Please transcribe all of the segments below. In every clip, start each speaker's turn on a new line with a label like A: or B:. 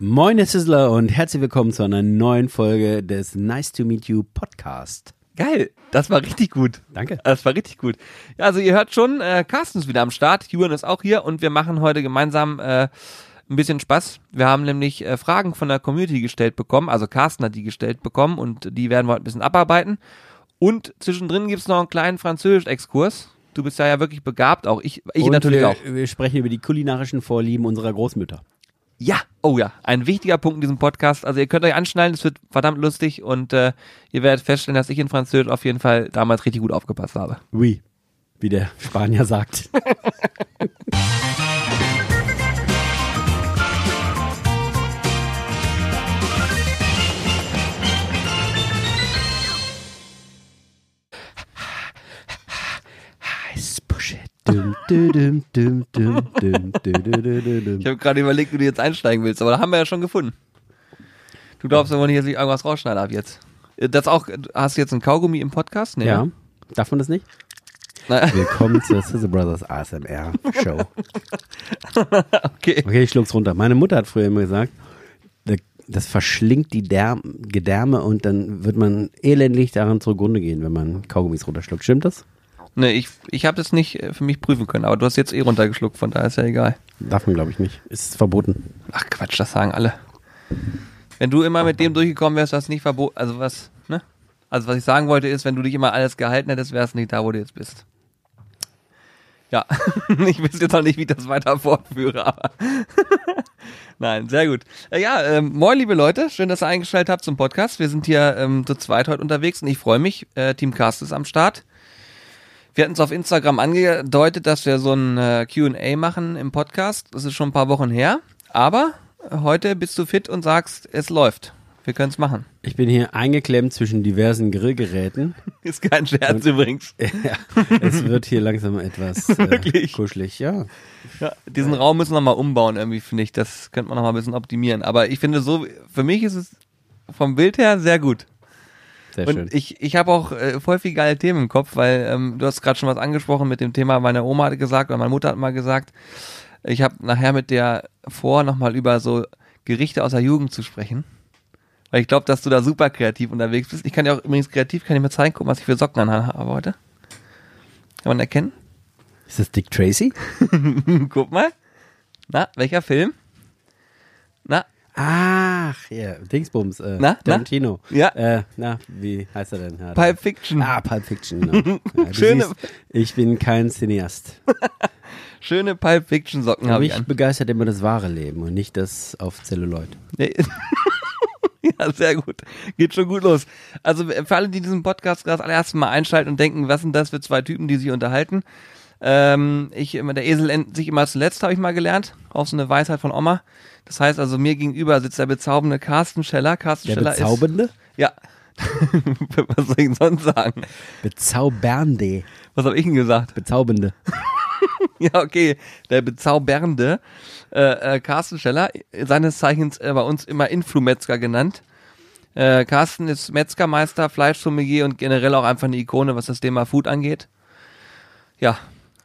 A: Moin, Herr Sizzler und herzlich willkommen zu einer neuen Folge des Nice to Meet You Podcast.
B: Geil, das war richtig gut.
A: Danke.
B: Das war richtig gut. Ja, also ihr hört schon, äh, Carsten ist wieder am Start, Julian ist auch hier und wir machen heute gemeinsam äh, ein bisschen Spaß. Wir haben nämlich äh, Fragen von der Community gestellt bekommen, also Carsten hat die gestellt bekommen und die werden wir heute ein bisschen abarbeiten. Und zwischendrin gibt's noch einen kleinen Französisch-Exkurs. Du bist ja ja wirklich begabt, auch ich, ich
A: und
B: natürlich
A: wir,
B: auch.
A: Wir sprechen über die kulinarischen Vorlieben unserer Großmütter.
B: Ja, oh ja, ein wichtiger Punkt in diesem Podcast. Also ihr könnt euch anschnallen, es wird verdammt lustig und äh, ihr werdet feststellen, dass ich in Französisch auf jeden Fall damals richtig gut aufgepasst habe.
A: Oui, wie der Spanier sagt.
B: Ich habe gerade überlegt, wie du jetzt einsteigen willst, aber da haben wir ja schon gefunden. Du glaubst aber nicht, dass ich irgendwas rausschneide ab jetzt. Das auch, hast du jetzt ein Kaugummi im Podcast? Nee,
A: Ja,
B: ne?
A: darf man das nicht?
B: Na,
A: Willkommen zur Sizzle Brothers ASMR Show.
B: okay.
A: Okay, ich schluck's runter. Meine Mutter hat früher immer gesagt, da- das verschlingt die Derm Gedärme und dann wird man elendlich daran zugrunde gehen, wenn man Kaugummis runterschluckt. Stimmt das?
B: Nee, ich, ich habe das nicht äh, für mich prüfen können, aber du hast jetzt eh runtergeschluckt, von daher ist ja egal.
A: Darf man, glaube ich, nicht. Ist verboten.
B: Ach Quatsch, das sagen alle. Wenn du immer mit dem durchgekommen wärst, was nicht verboten, also was, ne? Also was ich sagen wollte ist, wenn du dich immer alles gehalten hättest, wärst du nicht da, wo du jetzt bist. Ja, ich weiß jetzt noch nicht, wie ich das weiter fortführe, aber nein, sehr gut. Äh, ja, ähm, moin liebe Leute, schön, dass ihr eingeschaltet habt zum Podcast. Wir sind hier ähm, zu zweit heute unterwegs und ich freue mich. Äh, Team Cast ist am Start. Wir hatten es auf Instagram angedeutet, dass wir so ein äh, Q&A machen im Podcast. Das ist schon ein paar Wochen her, aber heute bist du fit und sagst, es läuft. Wir können es machen.
A: Ich bin hier eingeklemmt zwischen diversen Grillgeräten.
B: Ist kein Scherz übrigens.
A: ja, es wird hier langsam etwas äh, kuschelig. Ja,
B: Ja, diesen Raum müssen wir mal umbauen irgendwie, finde ich. Das könnte man noch mal ein bisschen optimieren. Aber ich finde so, für mich ist es vom Bild her sehr gut.
A: Sehr schön.
B: Und ich, ich habe auch äh, voll viel geile Themen im Kopf, weil ähm, du hast gerade schon was angesprochen mit dem Thema, meine Oma hat gesagt oder meine Mutter hat mal gesagt, ich habe nachher mit der vor, nochmal über so Gerichte aus der Jugend zu sprechen. Weil ich glaube, dass du da super kreativ unterwegs bist. Ich kann dir auch übrigens kreativ, kann ich mir zeigen, gucken, was ich für Socken an habe heute. Kann man erkennen?
A: Ist das Dick Tracy?
B: Guck mal. Na, welcher Film? Na,
A: Ach, ja, Dingsbums. Äh,
B: Na, na?
A: Tarantino.
B: Ja.
A: Äh, na, wie heißt er denn? Ja,
B: Pulp Fiction.
A: Ah, Pulp Fiction, genau. Ja,
B: Schöne-
A: siehst, ich bin kein Cineast.
B: Schöne Pulp Fiction Socken habe ich
A: Mich
B: an.
A: begeistert immer das wahre Leben und nicht das auf Zelluloid.
B: Ja, sehr gut. Geht schon gut los. Also für alle, die diesen Podcast gerade das allererste Mal einschalten und denken, was sind das für zwei Typen, die sich unterhalten. Ähm, ich immer, der Esel endet sich immer zuletzt, habe ich mal gelernt. Auch so eine Weisheit von Oma. Das heißt also, mir gegenüber sitzt der bezaubernde Carsten Scheller. Carsten
A: Der
B: Scheller
A: Bezaubernde?
B: ist. Ja. was soll ich denn sonst sagen?
A: Bezaubernde.
B: Was habe ich denn gesagt?
A: Bezaubernde.
B: Ja, okay. Der bezaubernde äh, äh, Carsten Scheller, seines Zeichens äh, bei uns immer Influmetzger genannt. Äh, Carsten ist Metzgermeister, Fleischsommelier und generell auch einfach eine Ikone, was das Thema Food angeht. Ja,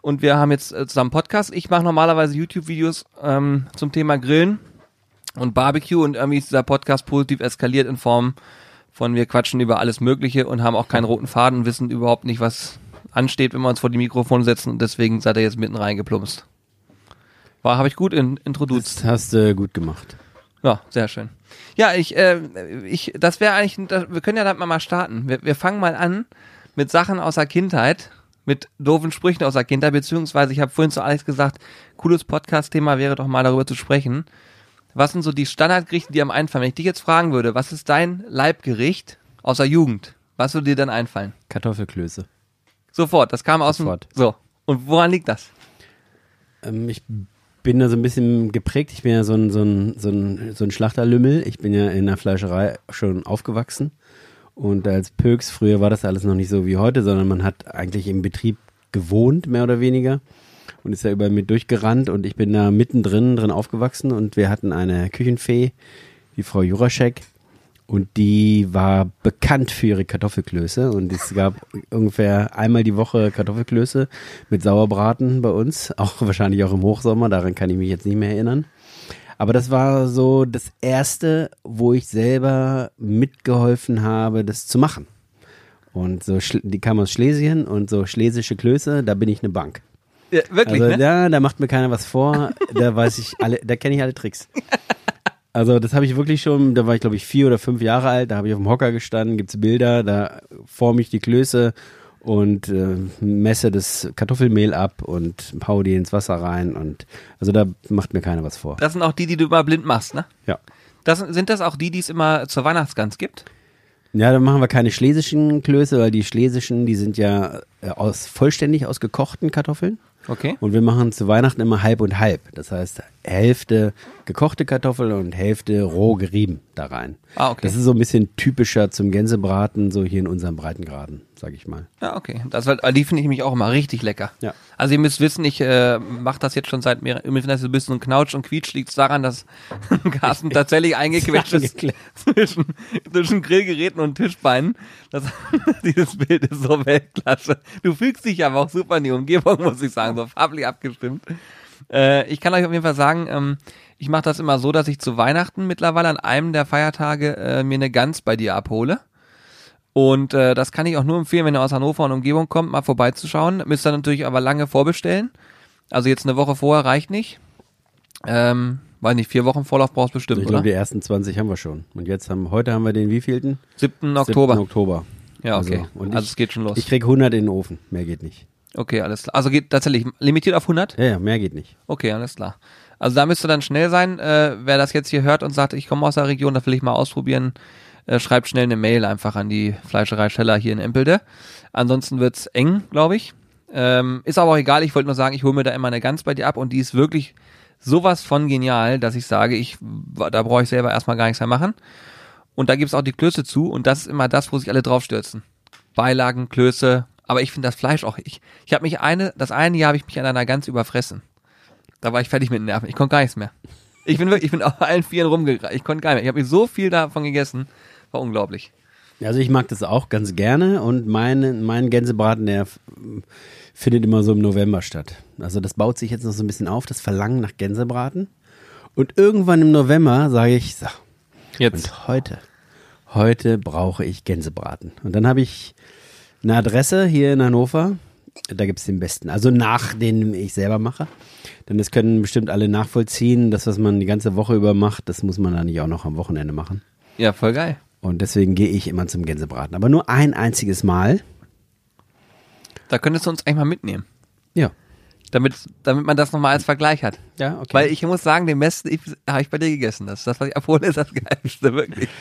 B: und wir haben jetzt äh, zusammen Podcast. Ich mache normalerweise YouTube-Videos ähm, zum Thema Grillen und Barbecue und irgendwie ist dieser Podcast positiv eskaliert in Form von wir quatschen über alles Mögliche und haben auch keinen roten Faden, wissen überhaupt nicht, was ansteht, wenn wir uns vor die Mikrofone setzen und deswegen seid ihr jetzt mitten reingeplumpst. War, habe ich gut in, introduziert.
A: Hast du gut gemacht.
B: Ja, sehr schön. Ja, ich, äh, ich, das wäre eigentlich, das, wir können ja damit mal starten. Wir, wir fangen mal an mit Sachen aus der Kindheit, mit doofen Sprüchen aus der Kindheit, beziehungsweise ich habe vorhin zu Alex gesagt, cooles Podcast-Thema wäre doch mal darüber zu sprechen. Was sind so die Standardgerichte, die am einfallen? Wenn ich dich jetzt fragen würde, was ist dein Leibgericht aus der Jugend? Was würde dir dann einfallen?
A: Kartoffelklöße.
B: Sofort, das kam aus
A: Sofort.
B: dem. So. Und woran liegt das?
A: Ähm, ich bin da so ein bisschen geprägt. Ich bin ja so ein, so ein, so ein, so ein Schlachterlümmel. Ich bin ja in der Fleischerei schon aufgewachsen. Und als Pöks, früher war das alles noch nicht so wie heute, sondern man hat eigentlich im Betrieb gewohnt, mehr oder weniger. Und ist da überall mit durchgerannt und ich bin da mittendrin drin aufgewachsen und wir hatten eine Küchenfee, die Frau Juraschek. Und die war bekannt für ihre Kartoffelklöße. Und es gab ungefähr einmal die Woche Kartoffelklöße mit Sauerbraten bei uns. Auch wahrscheinlich auch im Hochsommer, daran kann ich mich jetzt nicht mehr erinnern. Aber das war so das erste, wo ich selber mitgeholfen habe, das zu machen. Und so, die kam aus Schlesien und so schlesische Klöße, da bin ich eine Bank.
B: Ja, wirklich,
A: also
B: ne?
A: da, da macht mir keiner was vor, da weiß ich alle, da kenne ich alle Tricks. Also das habe ich wirklich schon, da war ich glaube ich vier oder fünf Jahre alt, da habe ich auf dem Hocker gestanden, gibt's Bilder, da forme ich die Klöße und äh, messe das Kartoffelmehl ab und hau die ins Wasser rein und also da macht mir keiner was vor.
B: Das sind auch die, die du immer blind machst, ne?
A: Ja.
B: Das, sind- das auch die, die es immer zur Weihnachtsgans gibt?
A: Ja, dann machen wir keine schlesischen Klöße, weil die schlesischen, die sind ja äh, aus vollständig aus gekochten Kartoffeln.
B: Okay.
A: Und wir machen zu Weihnachten immer halb und halb. Das heißt, Hälfte gekochte Kartoffel und Hälfte roh gerieben da rein.
B: Ah, okay.
A: Das ist so ein bisschen typischer zum Gänsebraten, so hier in unserem Breitengraden, sag ich mal.
B: Ja, okay. Das, war- die finde ich nämlich auch immer richtig lecker.
A: Ja.
B: Also ihr müsst wissen, ich äh, mache das jetzt schon seit mehreren, übrigens das ist ein bisschen Knautsch und Quietsch liegt daran, dass Carsten tatsächlich eingequetscht ist zwischen, zwischen Grillgeräten und Tischbeinen. Das, dieses Bild ist so Weltklasse. Du fügst dich aber auch super in die Umgebung, muss ich sagen, so farblich abgestimmt. Äh, ich kann euch auf jeden Fall sagen, ähm, ich mache das immer so, dass ich zu Weihnachten mittlerweile an einem der Feiertage äh, mir eine Gans bei dir abhole. Und äh, das kann ich auch nur empfehlen, wenn ihr aus Hannover und Umgebung kommt, mal vorbeizuschauen. Müsst ihr natürlich aber lange vorbestellen. Also jetzt eine Woche vorher reicht nicht. Ähm, weiß nicht, vier Wochen Vorlauf brauchst du bestimmt,
A: Ich glaube, die ersten 20 haben wir schon. Und jetzt haben, heute haben wir den wievielten?
B: 7. Oktober.
A: 7. Oktober.
B: Ja, okay.
A: Also, und
B: also
A: ich-
B: es geht schon los.
A: Ich krieg 100 in den Ofen. Mehr geht nicht.
B: okay, alles klar. Also geht tatsächlich limitiert auf 100?
A: Ja, ja, mehr geht nicht.
B: Okay, alles klar. Also da müsst ihr dann schnell sein. Äh, wer das jetzt hier hört und sagt, ich komme aus der Region, das will ich mal ausprobieren, äh, schreibt schnell eine Mail einfach an die Fleischerei Scheller hier in Empelde. Ansonsten wird's eng, glaube ich. Ähm, ist aber auch egal, ich wollte nur sagen, ich hole mir da immer eine Gans bei dir ab und die ist wirklich sowas von genial, dass ich sage, ich da brauche ich selber erstmal gar nichts mehr machen. Und da gibt's auch die Klöße zu und das ist immer das, wo sich alle draufstürzen. Beilagen, Klöße, aber ich finde das Fleisch auch, ich, ich habe mich eine, das eine Jahr habe ich mich an einer Gans überfressen. Da war ich fertig mit den Nerven. Ich konnte gar nichts mehr. Ich bin wirklich, ich bin auf allen Vieren rumgegangen. Ich konnte gar nicht mehr. Ich habe mir so viel davon gegessen. War unglaublich.
A: Also ich mag das auch ganz gerne und mein, mein Gänsebraten, der findet immer so im November statt. Also das baut sich jetzt noch so ein bisschen auf, das Verlangen nach Gänsebraten. Und irgendwann im November sage ich, so,
B: Jetzt.
A: und heute, heute brauche ich Gänsebraten. Und dann habe ich eine Adresse hier in Hannover, da gibt's den besten. Also nach den ich selber mache. Denn das können bestimmt alle nachvollziehen. Das, was man die ganze Woche über macht, das muss man dann nicht auch noch am Wochenende machen.
B: Ja, voll geil.
A: Und deswegen gehe ich immer zum Gänsebraten. Aber nur ein einziges Mal.
B: Da könntest du uns eigentlich mal mitnehmen.
A: Ja.
B: Damit, damit man das nochmal als Vergleich hat.
A: Ja, okay.
B: Weil ich muss sagen, den besten habe ich bei dir gegessen. Das, das was ich abhole, ist das Geilste, wirklich.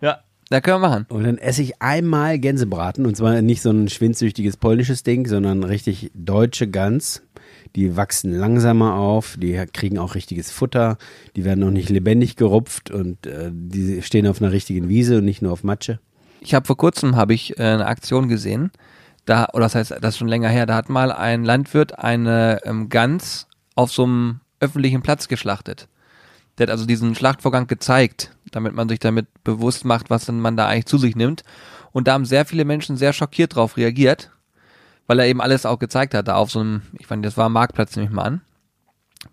B: Ja, da können wir machen.
A: und dann esse ich einmal Gänsebraten. Und zwar nicht so ein schwindsüchtiges polnisches Ding, sondern richtig deutsche Gans. Die wachsen langsamer auf, die kriegen auch richtiges Futter, die werden noch nicht lebendig gerupft und äh, die stehen auf einer richtigen Wiese und nicht nur auf Matsche.
B: Ich habe vor kurzem habe ich äh, eine Aktion gesehen. Da, oder das heißt, das ist schon länger her, da hat mal ein Landwirt eine ähm, Gans auf so einem öffentlichen Platz geschlachtet. Der hat also diesen Schlachtvorgang gezeigt, damit man sich damit bewusst macht, was man da eigentlich zu sich nimmt. Und da haben sehr viele Menschen sehr schockiert drauf reagiert, weil er eben alles auch gezeigt hat, da auf so einem, ich fand, das war ein Marktplatz, nehme ich mal an.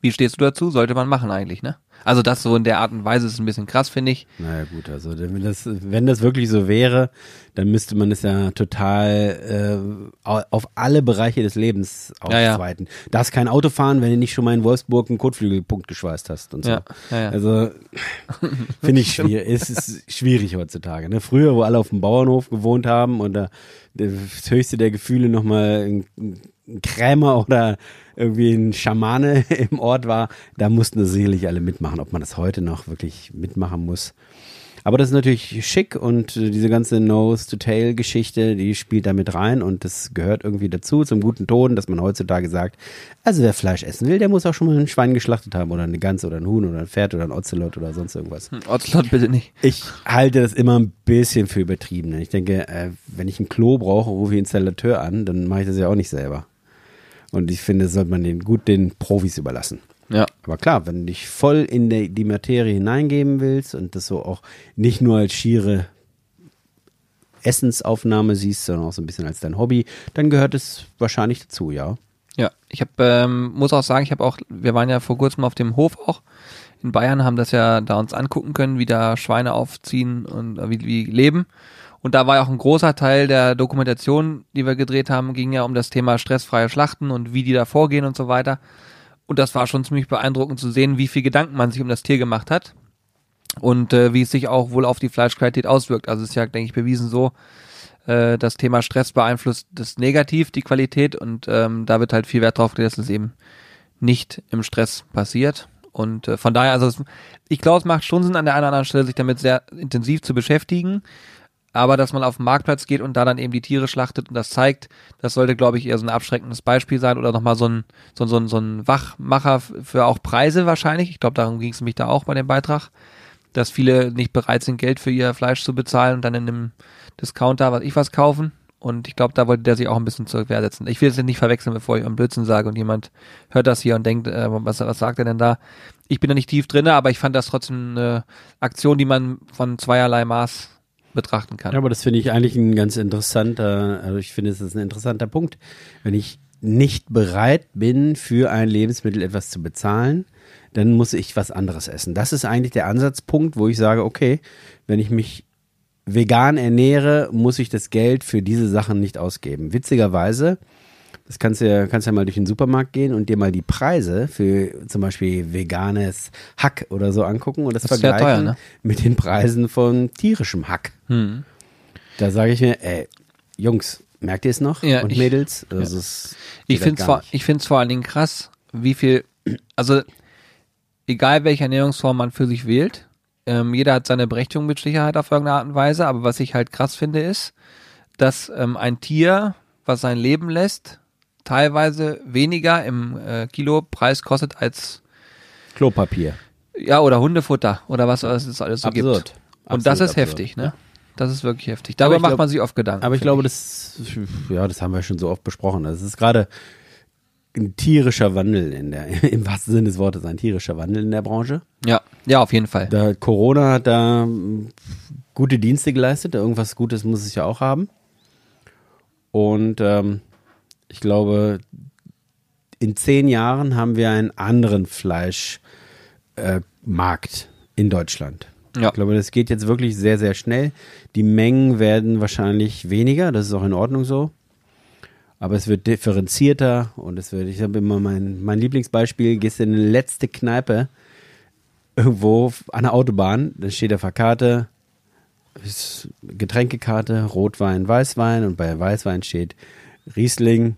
B: Wie stehst du dazu? Sollte man machen eigentlich, ne? Also das so in der Art und Weise ist ein bisschen krass, finde ich.
A: Naja gut, also wenn das, wenn das wirklich so wäre, dann müsste man es ja total äh, au- auf alle Bereiche des Lebens
B: Ja, ja.
A: ausweiten. Darfst kein Auto fahren, wenn du nicht schon mal in Wolfsburg einen Kotflügelpunkt geschweißt hast und so.
B: Ja, ja, ja.
A: Also finde ich schwierig. es ist schwierig heutzutage. Ne? Früher, wo alle auf dem Bauernhof gewohnt haben und da das höchste der Gefühle nochmal ein Krämer oder irgendwie ein Schamane im Ort war, da mussten das sicherlich alle mitmachen. Ob man das heute noch wirklich mitmachen muss. Aber das ist natürlich schick und äh, diese ganze Nose-to-Tail-Geschichte, die spielt da mit rein und das gehört irgendwie dazu, zum guten Ton, dass man heutzutage sagt, also wer Fleisch essen will, der muss auch schon mal ein Schwein geschlachtet haben oder eine Gans oder ein Huhn oder ein Pferd oder ein Ocelot oder sonst irgendwas.
B: Otzlot bitte nicht.
A: Ich halte das immer ein bisschen für übertrieben. Ich denke, äh, wenn ich ein Klo brauche, rufe ich einen Installateur an, dann mache ich das ja auch nicht selber. Und ich finde, das sollte man den gut den Profis überlassen.
B: Ja.
A: Aber klar, wenn du dich voll in die, die Materie hineingeben willst und das so auch nicht nur als schiere Essensaufnahme siehst, sondern auch so ein bisschen als dein Hobby, dann gehört es wahrscheinlich dazu, ja.
B: Ja, ich habe ähm, muss auch sagen, ich habe auch, wir waren ja vor kurzem auf dem Hof auch in Bayern, haben das ja da uns angucken können, wie da Schweine aufziehen und äh, wie, wie leben. Und da war ja auch ein großer Teil der Dokumentation, die wir gedreht haben, ging ja um das Thema stressfreie Schlachten und wie die da vorgehen und so weiter. Und das war schon ziemlich beeindruckend zu sehen, wie viel Gedanken man sich um das Tier gemacht hat und äh, wie es sich auch wohl auf die Fleischqualität auswirkt. Also es ist ja, denke ich, bewiesen so, äh, das Thema Stress beeinflusst das negativ, die Qualität und ähm, da wird halt viel Wert drauf gelegt, dass es eben nicht im Stress passiert. Und äh, von daher, also es, ich glaube, es macht schon Sinn, an der einen oder anderen Stelle sich damit sehr intensiv zu beschäftigen. Aber dass man auf den Marktplatz geht und da dann eben die Tiere schlachtet und das zeigt, das sollte, glaube ich, eher so ein abschreckendes Beispiel sein oder nochmal so ein, so, so, so ein Wachmacher für auch Preise wahrscheinlich. Ich glaube, darum ging es nämlich da auch bei dem Beitrag, dass viele nicht bereit sind, Geld für ihr Fleisch zu bezahlen und dann in einem Discounter, was ich was kaufen. Und ich glaube, da wollte der sich auch ein bisschen zur Wehr setzen. Ich will es nicht verwechseln, bevor ich einen Blödsinn sage und jemand hört das hier und denkt, äh, was, was sagt er denn da? Ich bin da nicht tief drinne, aber ich fand das trotzdem eine Aktion, die man von zweierlei Maß betrachten kann.
A: Ja, aber das finde ich eigentlich ein ganz interessanter, also ich finde, es ist ein interessanter Punkt. Wenn ich nicht bereit bin, für ein Lebensmittel etwas zu bezahlen, dann muss ich was anderes essen. Das ist eigentlich der Ansatzpunkt, wo ich sage, okay, wenn ich mich vegan ernähre, muss ich das Geld für diese Sachen nicht ausgeben. Witzigerweise, das kannst du ja, kannst ja mal durch den Supermarkt gehen und dir mal die Preise für zum Beispiel veganes Hack oder so angucken und das,
B: Das
A: vergleichen
B: teuer, ne?
A: mit den Preisen von tierischem Hack.
B: Hm.
A: Da sage ich mir, ey, Jungs, merkt ihr es noch?
B: Ja,
A: und
B: ich-
A: Mädels? Das ist,
B: Ich
A: geht
B: finde es vor, ich vor allen Dingen krass, wie viel, also egal welche Ernährungsform man für sich wählt, ähm, jeder hat seine Berechtigung mit Sicherheit auf irgendeine Art und Weise, aber was ich halt krass finde ist, dass ähm, ein Tier, was sein Leben lässt, teilweise weniger im äh, Kilopreis kostet als
A: Klopapier.
B: ja oder Hundefutter oder was es alles so gibt.
A: Absurd.
B: Und das
A: Absolut
B: ist
A: absurd.
B: heftig, ne? Das ist wirklich heftig. Darüber
A: ich
B: macht
A: glaub-
B: man sich oft Gedanken.
A: Aber ich glaube, das, ja, das haben wir schon so oft besprochen. Das ist gerade ein tierischer Wandel in der, im wahrsten Sinne des Wortes, ein tierischer Wandel in der Branche.
B: Ja, ja, auf jeden Fall.
A: Da Corona hat da mm, gute Dienste geleistet. Irgendwas Gutes muss es ja auch haben. Und ähm, ich glaube, in zehn Jahren haben wir einen anderen Fleischmarkt äh, in Deutschland.
B: Ja.
A: Ich glaube, das geht jetzt wirklich sehr, sehr schnell. Die Mengen werden wahrscheinlich weniger, das ist auch in Ordnung so. Aber es wird differenzierter und es wird, ich habe immer mein, mein Lieblingsbeispiel, gehst in eine letzte Kneipe irgendwo an der Autobahn, dann steht auf der Karte, Getränkekarte, Rotwein, Weißwein und bei Weißwein steht Riesling,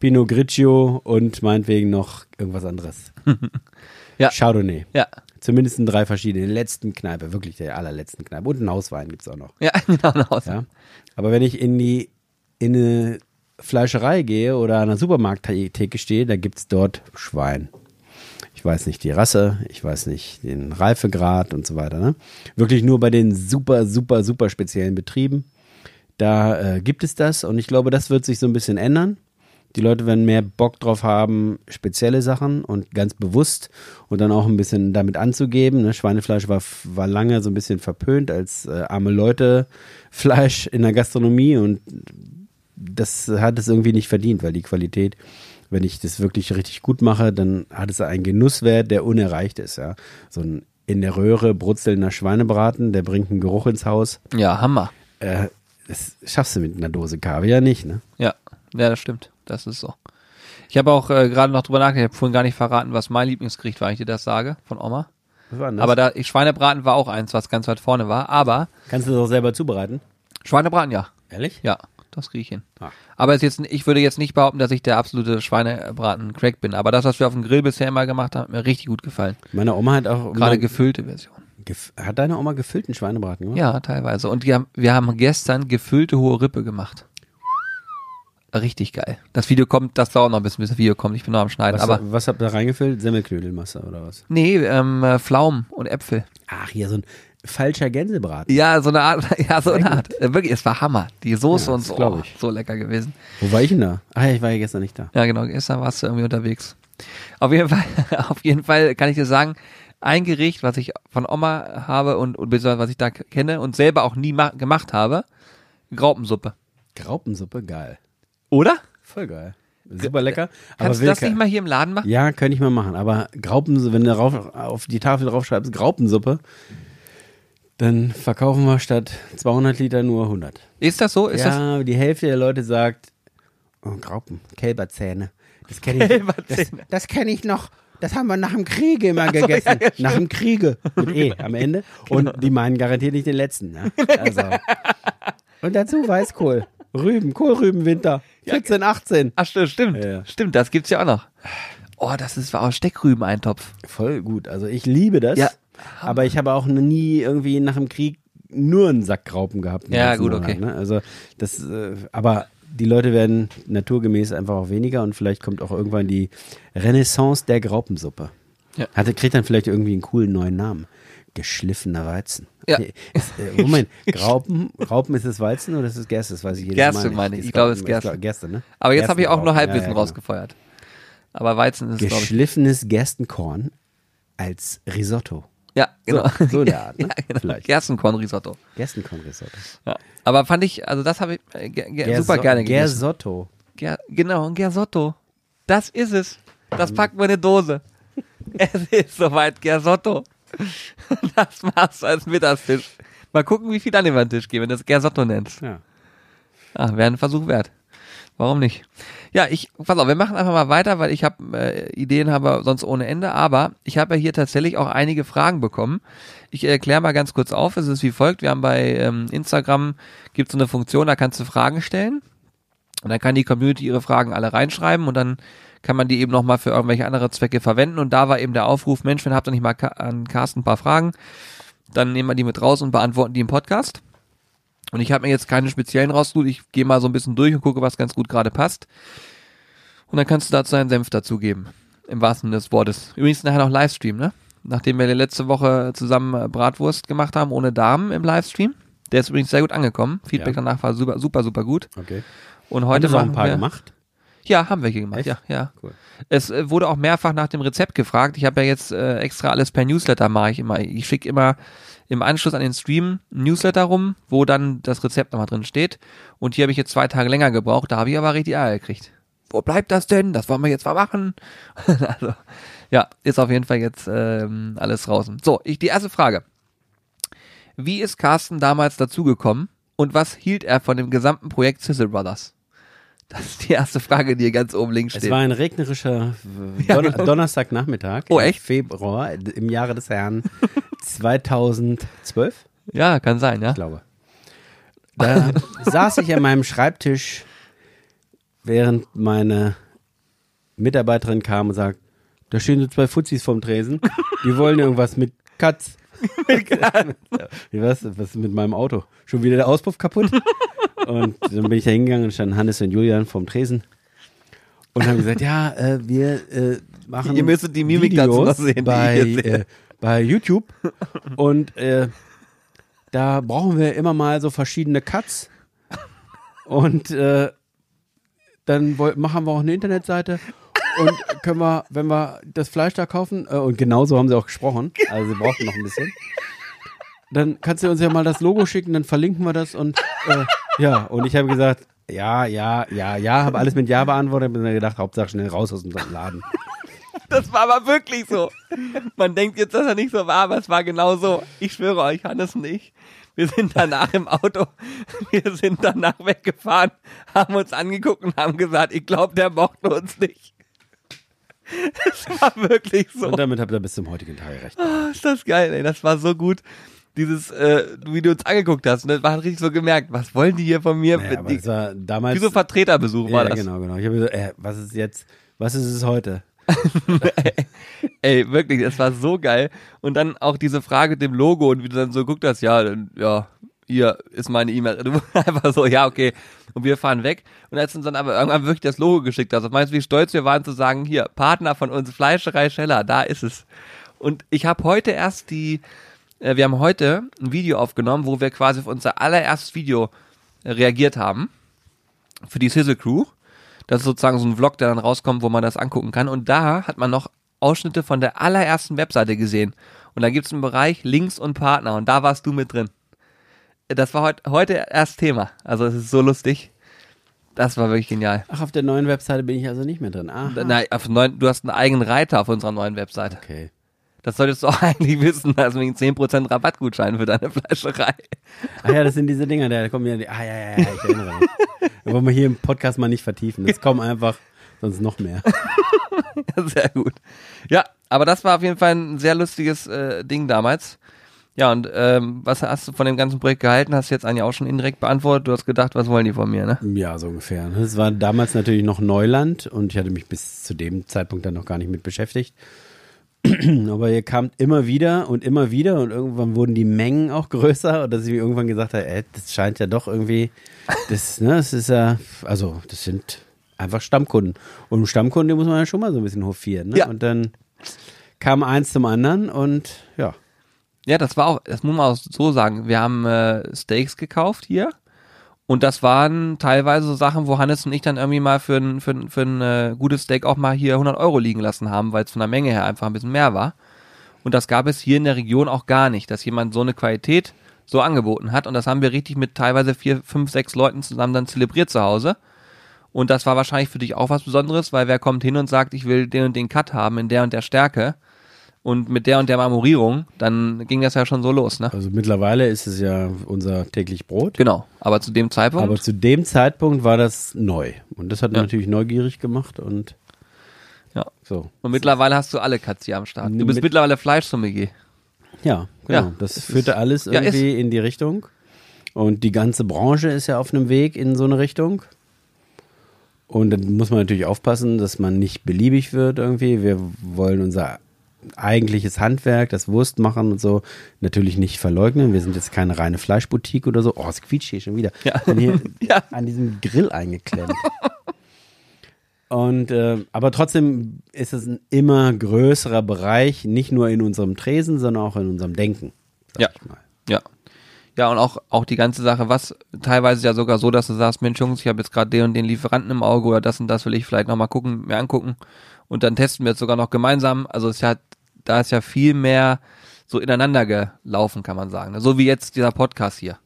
A: Pinot Grigio und meinetwegen noch irgendwas anderes.
B: Ja.
A: Chardonnay.
B: Ja,
A: Zumindest in drei verschiedenen, letzten Kneipe, wirklich der allerletzten Kneipe. Und einen Hauswein gibt es auch noch.
B: ja, genau. genau.
A: Ja? Aber wenn ich in die in eine Fleischerei gehe oder an einer Supermarkttheke stehe, da gibt es dort Schwein. Ich weiß nicht die Rasse, ich weiß nicht den Reifegrad und so weiter. Ne? Wirklich nur bei den super, super, super speziellen Betrieben. Da äh, gibt es das und ich glaube, das wird sich so ein bisschen ändern. Die Leute werden mehr Bock drauf haben, spezielle Sachen und ganz bewusst und dann auch ein bisschen damit anzugeben. Ne? Schweinefleisch war, war lange so ein bisschen verpönt als äh, arme Leute Fleisch in der Gastronomie und das hat es irgendwie nicht verdient, weil die Qualität, wenn ich das wirklich richtig gut mache, dann hat es einen Genusswert, der unerreicht ist. Ja? So ein in der Röhre brutzelnder Schweinebraten, der bringt einen Geruch ins Haus.
B: Ja, Hammer.
A: Äh, das schaffst du mit einer Dose Kaviar nicht, ne?
B: Ja, ja, das stimmt. Das ist so. Ich habe auch äh, gerade noch drüber nachgedacht, ich habe vorhin gar nicht verraten, was mein Lieblingsgericht war, wenn ich dir das sage, von Oma.
A: Was war denn das?
B: Aber da, ich, Schweinebraten war auch eins, was ganz weit vorne war. Aber
A: Kannst du das auch selber zubereiten?
B: Schweinebraten, ja.
A: Ehrlich?
B: Ja, das kriege ich hin.
A: Ah.
B: Aber jetzt, ich würde jetzt nicht behaupten, dass ich der absolute Schweinebraten-Crack bin. Aber das, was wir auf dem Grill bisher immer gemacht haben, hat mir richtig gut gefallen.
A: Meine Oma hat auch
B: Gerade gefüllte Version.
A: Hat deine Oma gefüllten Schweinebraten gemacht?
B: Ja, teilweise. Und haben, wir haben gestern gefüllte hohe Rippe gemacht. Richtig geil. Das Video kommt, das dauert noch ein bisschen, bis das Video kommt. Ich bin noch am Schneiden.
A: Was,
B: aber
A: was habt ihr reingefüllt? Semmelknödelmasse oder was?
B: nee, ähm, äh, Pflaumen und Äpfel.
A: Ach, hier so ein falscher Gänsebraten.
B: Ja, so eine Art, ja, so eine Art. Äh, Wirklich, es war Hammer. Die Soße
A: Ja,
B: und so, oh, so lecker gewesen.
A: Wo war ich denn da? Ja, ich war ja gestern nicht da.
B: Ja, genau, gestern warst du irgendwie unterwegs. Auf jeden Fall, auf jeden Fall kann ich dir sagen, ein Gericht, was ich von Oma habe und, und beziehungsweise was ich da kenne und selber auch nie ma gemacht habe, Graupensuppe.
A: Graupensuppe, geil.
B: Oder?
A: Voll geil. Super lecker. Aber
B: Kannst du das nicht mal hier im Laden machen?
A: Ja, könnte ich mal machen. Aber Graupen, wenn du rauf, auf die Tafel draufschreibst, Graupensuppe, dann verkaufen wir statt 200 Liter nur 100.
B: Ist das so? Ist das
A: ja, die Hälfte der Leute sagt, oh, Graupen, Kälberzähne. Das kenne ich, das, das kenn ich noch. Das haben wir nach dem Kriege immer gegessen. nach dem Kriege. Mit E am Ende. Und die meinen garantiert nicht den letzten. Ja? Also. Und dazu Weißkohl. Rüben, Kohlrübenwinter. 14, 18.
B: Ach, stimmt, stimmt.
A: Ja, ja.
B: Stimmt, das gibt's ja auch noch. Oh, das ist auch Steckrüben-Eintopf.
A: Voll gut. Also ich liebe das.
B: Ja.
A: Aber ich habe auch nie irgendwie nach dem Krieg nur einen Sack Graupen gehabt.
B: Ja, gut,
A: Monat,
B: okay.
A: Ne? Also das, äh, aber die Leute werden naturgemäß einfach auch weniger und vielleicht kommt auch irgendwann die Renaissance der Graupensuppe.
B: Ja.
A: Hatte, kriegt dann vielleicht irgendwie einen coolen neuen Namen. Geschliffener Weizen.
B: Ja.
A: Äh, Moment, Graupen, Graupen ist es Weizen oder ist es Gerste? Das weiß ich jedes
B: Gerste,
A: Mal
B: meine
A: nicht.
B: ich. Ich glaube, es ist Gerste.
A: Gerste, ne?
B: Aber jetzt habe ich auch nur. Halbwissen
A: Ja, ja, genau.
B: rausgefeuert. Aber Weizen ist.
A: Geschliffenes Gerstenkorn als Risotto.
B: Ja, genau.
A: So, so in der Art, ne?
B: ja, genau.
A: Vielleicht.
B: Gerstenkorn-Risotto.
A: Gerstenkornrisotto.
B: Ja. Aber fand ich, also das habe ich äh, ge
A: Gerso-
B: super gerne gegessen.
A: Gersotto.
B: Ger genau, ein Gersotto. Das ist es. Das packt man in eine Dose. es ist soweit, Gersotto. Das machst du als Mittagstisch. Mal gucken, wie viel dann über den Tisch gehen, wenn du das Gersotto nennst.
A: Ja.
B: Ah, wäre ein Versuch wert. Warum nicht? Ja, ich, pass auf, wir machen einfach mal weiter, weil ich habe äh, Ideen habe sonst ohne Ende, aber ich habe ja hier tatsächlich auch einige Fragen bekommen. Ich erkläre mal ganz kurz auf, es ist wie folgt, wir haben bei ähm, Instagram, gibt so eine Funktion, da kannst du Fragen stellen und dann kann die Community ihre Fragen alle reinschreiben und dann kann man die eben nochmal für irgendwelche andere Zwecke verwenden und da war eben der Aufruf, Mensch, wenn habt ihr nicht mal an Carsten ein paar Fragen, dann nehmen wir die mit raus und beantworten die im Podcast. Und ich habe mir jetzt keine speziellen rausgesucht. Ich gehe mal so ein bisschen durch und gucke, was ganz gut gerade passt. Und dann kannst du dazu einen Senf dazugeben. Im wahrsten Sinne des Wortes. Übrigens nachher noch Livestream, ne? Nachdem wir letzte Woche zusammen äh, Bratwurst gemacht haben, ohne Damen im Livestream. Der ist übrigens sehr gut angekommen. Feedback
A: Ja.
B: danach war super, super, super gut.
A: Okay.
B: Und
A: Heute
B: heute
A: noch ein paar
B: wir,
A: gemacht.
B: Ja, haben wir hier gemacht.
A: Echt?
B: Ja, ja.
A: Cool.
B: Es äh, wurde auch mehrfach nach dem Rezept gefragt. Ich habe ja jetzt äh, extra alles per Newsletter mache ich immer. Ich schicke immer im Anschluss an den Stream ein Newsletter rum, wo dann das Rezept nochmal drin steht. Und hier habe ich jetzt zwei Tage länger gebraucht. Da habe ich aber richtig Ärger gekriegt. Wo bleibt das denn? Das wollen wir jetzt mal machen. also, ja, ist auf jeden Fall jetzt ähm, alles draußen. So, ich die erste Frage. Wie ist Carsten damals dazugekommen und was hielt er von dem gesamten Projekt Sizzle Brothers? Das ist die erste Frage, die hier ganz oben links
A: Es
B: steht.
A: war ein regnerischer Don Donnerstagnachmittag
B: Oh,
A: im
B: echt?
A: Februar im Jahre des Herrn 2012,
B: Ja, kann sein, ja.
A: ich glaube. Da saß ich an meinem Schreibtisch, während meine Mitarbeiterin kam und sagt, da stehen so zwei Fuzis vorm Tresen, die wollen irgendwas mit Katz. Wie was? Was ist mit meinem Auto? Schon wieder der Auspuff kaputt? Und dann bin ich da hingegangen und standen Hannes und Julian vorm Tresen und haben gesagt, ja, äh, wir äh, machen
B: Ihr müsstet die Mimik dazu
A: Videos
B: noch sehen,
A: bei, äh, bei YouTube. Und äh, da brauchen wir immer mal so verschiedene Cuts. Und äh, dann machen wir auch eine Internetseite. Und können wir, wenn wir das Fleisch da kaufen, äh, und genauso haben sie auch gesprochen, also sie brauchten noch ein bisschen, dann kannst du uns ja mal das Logo schicken, dann verlinken wir das und äh, ja, und ich habe gesagt, ja, ja, ja, ja, habe alles mit Ja beantwortet, habe mir gedacht, Hauptsache schnell raus aus dem Laden.
B: Das war aber wirklich so. Man denkt jetzt, dass er nicht so war, aber es war genau so. Ich schwöre euch, Hannes und ich, wir sind danach im Auto, wir sind danach weggefahren, haben uns angeguckt und haben gesagt, ich glaube, der mochte uns nicht. Es war wirklich so.
A: Und damit habt ihr bis zum heutigen Tag recht.
B: Ah, ist das geil, ey. Das war so gut. Dieses, äh, wie du uns angeguckt hast. Und das war richtig so gemerkt. Was wollen die hier von mir?
A: Naja,
B: die,
A: das war damals.
B: wie so Vertreterbesuch
A: ja,
B: war das.
A: genau, genau. Ich habe gesagt, äh, was ist jetzt, was ist es heute?
B: Ey, wirklich, das war so geil. Und dann auch diese Frage mit dem Logo und wie du dann so guckt hast, ja, dann, ja, hier ist meine E-Mail. Du einfach so, ja, okay. Und wir fahren weg. Und als uns dann aber irgendwann wirklich das Logo geschickt hast, meinst du, wie stolz wir waren zu sagen, hier, Partner von uns, Fleischerei Scheller, da ist es. Und ich habe heute erst die, äh, wir haben heute ein Video aufgenommen, wo wir quasi auf unser allererstes Video reagiert haben. Für die Sizzle Crew. Das ist sozusagen so ein Vlog, der dann rauskommt, wo man das angucken kann. Und da hat man noch Ausschnitte von der allerersten Webseite gesehen. Und da gibt's einen Bereich Links und Partner. Und da warst du mit drin. Das war heut, heute erst Thema. Also es ist so lustig. Das war wirklich genial.
A: Ach, auf der neuen Webseite bin ich also nicht mehr drin. Aha.
B: Nein, auf neuen, du hast einen eigenen Reiter auf unserer neuen Webseite.
A: Okay.
B: Das solltest du auch eigentlich wissen, also wegen 10% Rabattgutschein für deine Fleischerei.
A: Ach ja, das sind diese Dinger, da kommen ja die, ah ja, ja, ja, ich erinnere mich. Wollen wir hier im Podcast mal nicht vertiefen. Das kommen einfach sonst noch mehr.
B: Sehr gut. Ja, aber das war auf jeden Fall ein sehr lustiges äh, Ding damals. Ja, und ähm, was hast du von dem ganzen Projekt gehalten? Hast du jetzt eigentlich auch schon indirekt beantwortet. Du hast gedacht, was wollen die von mir, ne?
A: Ja, so ungefähr. Das war damals natürlich noch Neuland und ich hatte mich bis zu dem Zeitpunkt dann noch gar nicht mit beschäftigt. Aber ihr kamt immer wieder und immer wieder und irgendwann wurden die Mengen auch größer und dass ich mir irgendwann gesagt habe, ey, das scheint ja doch irgendwie, das, ne, das ist ja, also das sind einfach Stammkunden. Und Stammkunden muss man ja schon mal so ein bisschen hofieren. Ne?
B: Ja.
A: Und dann kam eins zum anderen und ja.
B: Ja, das war auch, das muss man auch so sagen. Wir haben äh, Steaks gekauft hier. Und das waren teilweise so Sachen, wo Hannes und ich dann irgendwie mal für ein, für für ein äh, gutes Steak auch mal hier 100 Euro liegen lassen haben, weil es von der Menge her einfach ein bisschen mehr war. Und das gab es hier in der Region auch gar nicht, dass jemand so eine Qualität so angeboten hat. Und das haben wir richtig mit teilweise vier, fünf, sechs Leuten zusammen dann zelebriert zu Hause. Und das war wahrscheinlich für dich auch was Besonderes, weil wer kommt hin und sagt, ich will den und den Cut haben in der und der Stärke und mit der und der Marmorierung, dann ging das ja schon so los, ne?
A: Also mittlerweile ist es ja unser täglich Brot.
B: Genau. Aber zu dem Zeitpunkt.
A: Aber zu dem Zeitpunkt war das neu. Und das hat
B: Ja.
A: natürlich neugierig gemacht und
B: Ja.
A: so.
B: und mittlerweile hast du alle hier am Start. Du bist
A: Mit-
B: mittlerweile Fleischsommelier.
A: Ja, genau.
B: Ja,
A: das, führte
B: ist-
A: alles
B: ja,
A: irgendwie in die Richtung. Und die ganze Branche ist ja auf einem Weg in so eine Richtung. Und dann muss man natürlich aufpassen, dass man nicht beliebig wird irgendwie. Wir wollen unser eigentliches Handwerk, das Wurstmachen und so, natürlich nicht verleugnen. Wir sind jetzt keine reine Fleischboutique oder so. Oh, es quietscht hier schon wieder.
B: Ja.
A: Hier
B: Ja.
A: an diesem Grill eingeklemmt. Und äh, aber trotzdem ist es ein immer größerer Bereich, nicht nur in unserem Tresen, sondern auch in unserem Denken. sag
B: Ja.
A: ich mal.
B: Ja. Ja, und auch, auch die ganze Sache, was teilweise ja sogar so, dass du sagst, Mensch Jungs, ich habe jetzt gerade den und den Lieferanten im Auge oder das und das will ich vielleicht nochmal gucken, mir angucken. Und dann testen wir jetzt sogar noch gemeinsam. Also es ist ja, da ist ja viel mehr so ineinander gelaufen, kann man sagen. So wie jetzt dieser Podcast hier.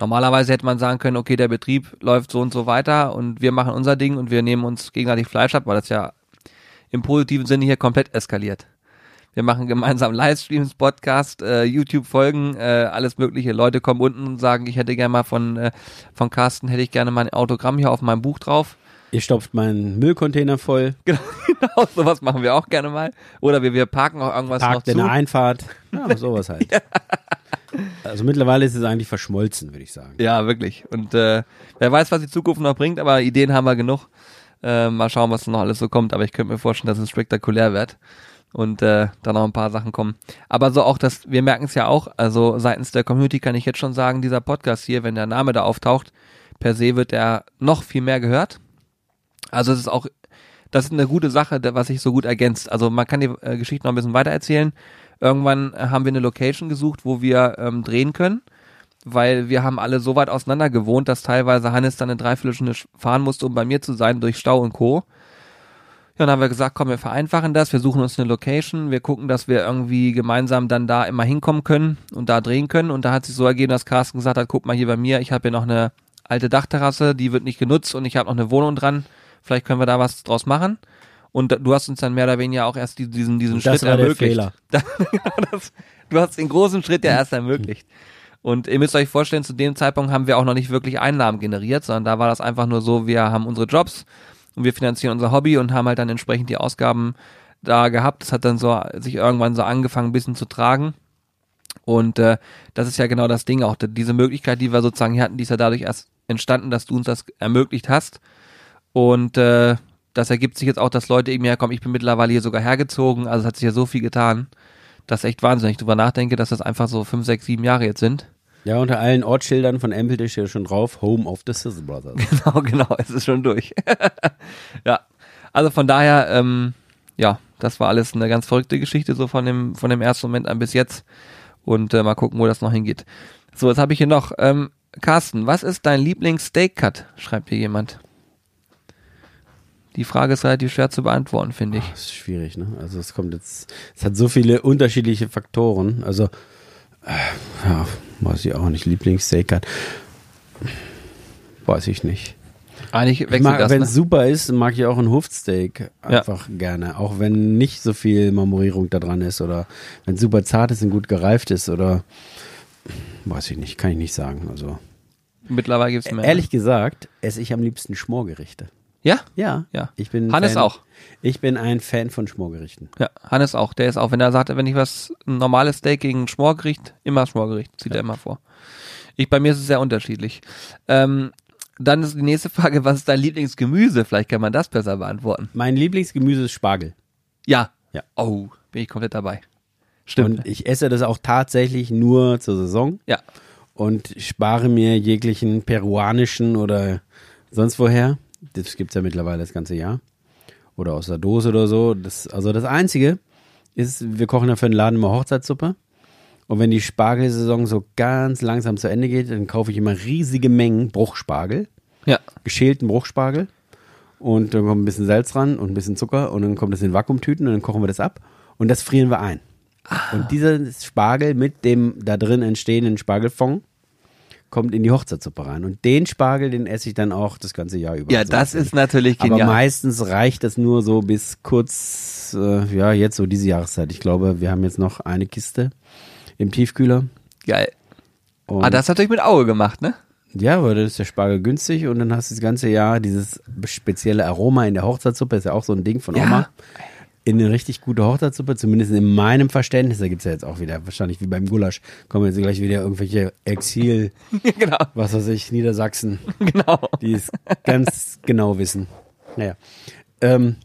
B: Normalerweise hätte man sagen können, okay, der Betrieb läuft so und so weiter und wir machen unser Ding und wir nehmen uns gegenseitig Fleisch ab, weil das ja im positiven Sinne hier komplett eskaliert. Wir machen gemeinsam Livestreams, Podcast, äh, YouTube-Folgen, äh, alles mögliche. Leute kommen unten und sagen, ich hätte gerne mal von, äh, von Carsten, hätte ich gerne mal ein Autogramm hier auf meinem Buch drauf.
A: Ihr stopft meinen Müllcontainer voll,
B: Genau, sowas machen wir auch gerne mal. Oder wir, wir parken auch irgendwas
A: parkt
B: noch
A: in
B: zu.
A: der Einfahrt. Ja, sowas halt. Also mittlerweile ist es eigentlich verschmolzen, würde ich sagen.
B: Ja, wirklich. Und äh, wer weiß, was die Zukunft noch bringt, aber Ideen haben wir genug. Äh, mal schauen, was noch alles so kommt. Aber ich könnte mir vorstellen, dass es spektakulär wird. Und äh, da noch ein paar Sachen kommen. Aber so auch, dass wir merken es ja auch, also seitens der Community kann ich jetzt schon sagen, dieser Podcast hier, wenn der Name da auftaucht, per se wird er noch viel mehr gehört. Also es ist auch, das ist eine gute Sache, was sich so gut ergänzt. Also man kann die äh, Geschichte noch ein bisschen weiter erzählen. Irgendwann äh, haben wir eine Location gesucht, wo wir ähm, drehen können, weil wir haben alle so weit auseinander gewohnt, dass teilweise Hannes dann eine Dreiviertelstunde fahren musste, um bei mir zu sein, durch Stau und Co. Ja, dann haben wir gesagt, komm, wir vereinfachen das, wir suchen uns eine Location, wir gucken, dass wir irgendwie gemeinsam dann da immer hinkommen können und da drehen können. Und da hat sich so ergeben, dass Carsten gesagt hat, guck mal hier bei mir, ich habe hier noch eine alte Dachterrasse, die wird nicht genutzt und ich habe noch eine Wohnung dran. Vielleicht können wir da was draus machen. Und du hast uns dann mehr oder weniger auch erst die- diesen, diesen
A: Das
B: Schritt
A: war der
B: ermöglicht.
A: Fehler.
B: Da, genau das, du hast den großen Schritt ja erst ermöglicht. Und ihr müsst euch vorstellen, zu dem Zeitpunkt haben wir auch noch nicht wirklich Einnahmen generiert, sondern da war das einfach nur so, wir haben unsere Jobs und wir finanzieren unser Hobby und haben halt dann entsprechend die Ausgaben da gehabt. Das hat dann so sich irgendwann so angefangen, ein bisschen zu tragen. Und äh, das ist ja genau das Ding auch. Diese Möglichkeit, die wir sozusagen hatten, die ist ja dadurch erst entstanden, dass du uns das ermöglicht hast. Und äh, das ergibt sich jetzt auch, dass Leute eben herkommen. Ich bin mittlerweile hier sogar hergezogen. Also es hat sich ja so viel getan. Das ist echt wahnsinnig. Ich drüber nachdenke, dass das einfach so fünf, sechs, sieben Jahre jetzt sind.
A: Ja, unter allen Ortsschildern von Empel steht schon drauf, Home of the Sizzle Brothers.
B: Genau, genau, es ist schon durch. ja, also von daher, ähm, ja, das war alles eine ganz verrückte Geschichte, so von dem, von dem ersten Moment an bis jetzt. Und äh, mal gucken, wo das noch hingeht. So, jetzt habe ich hier noch, ähm, Carsten, was ist dein Lieblings-Steak-Cut? Schreibt hier jemand. Die Frage ist relativ schwer zu beantworten, finde ich.
A: Das ist schwierig, ne? Also es kommt jetzt, es hat so viele unterschiedliche Faktoren. Also, äh, ja, weiß ich auch nicht. Lieblingssteak hat, weiß ich nicht.
B: Eigentlich
A: Ich
B: wechselt
A: mag,
B: das,
A: wenn
B: ne?
A: es super ist, mag ich auch ein Huftsteak
B: Ja.
A: einfach gerne. Auch wenn nicht so viel Marmorierung da dran ist oder wenn es super zart ist und gut gereift ist oder weiß ich nicht, kann ich nicht sagen. Also
B: Mittlerweile gibt's mehr.
A: ehrlich gesagt, esse ich am liebsten Schmorgerichte.
B: Ja?
A: Ja,
B: Ja.
A: Ich bin
B: Hannes
A: Fan,
B: auch.
A: Ich bin ein Fan von Schmorgerichten.
B: Ja, Hannes auch. Der ist auch, wenn er sagt, wenn ich was, ein normales Steak gegen ein Schmorgericht, immer Schmorgericht, zieht er immer vor. Ich, bei mir ist es sehr unterschiedlich. Ähm, dann ist die nächste Frage, was ist dein Lieblingsgemüse? Vielleicht kann man das besser beantworten.
A: Mein Lieblingsgemüse ist Spargel.
B: Ja.
A: Ja.
B: Oh, bin ich komplett dabei. Stimmt.
A: Und ich esse das auch tatsächlich nur zur Saison
B: ja.
A: und spare mir jeglichen peruanischen oder sonst woher. Das gibt's ja mittlerweile das ganze Jahr. Oder aus der Dose oder so. Das, also das Einzige ist, wir kochen ja für den Laden immer Hochzeitssuppe. Und wenn die Spargelsaison so ganz langsam zu Ende geht, dann kaufe ich immer riesige Mengen Bruchspargel,
B: Ja.
A: geschälten Bruchspargel. Und dann kommt ein bisschen Salz ran und ein bisschen Zucker und dann kommt das in Vakuumtüten und dann kochen wir das ab und das frieren wir ein. Und dieser Spargel mit dem da drin entstehenden Spargelfond kommt in die Hochzeitssuppe rein. Und den Spargel, den esse ich dann auch das ganze Jahr über.
B: Ja,
A: Also
B: das ist natürlich
A: aber
B: genial.
A: meistens reicht das nur so bis kurz, äh, ja, jetzt so diese Jahreszeit. Ich glaube, wir haben jetzt noch eine Kiste im Tiefkühler.
B: Geil.
A: Und
B: Ah, das ist natürlich mit Auge gemacht, ne?
A: ja, weil dann ist der Spargel günstig und dann hast du das ganze Jahr dieses spezielle Aroma in der Hochzeitssuppe, ist ja auch so ein Ding von
B: Ja.
A: Oma. In eine richtig gute Hochzeitssuppe, zumindest in meinem Verständnis, da gibt's ja jetzt auch wieder, wahrscheinlich wie beim Gulasch, kommen jetzt gleich wieder irgendwelche Exil,
B: genau.
A: was weiß ich, Niedersachsen,
B: Genau.
A: die es ganz genau wissen. Naja. Ähm,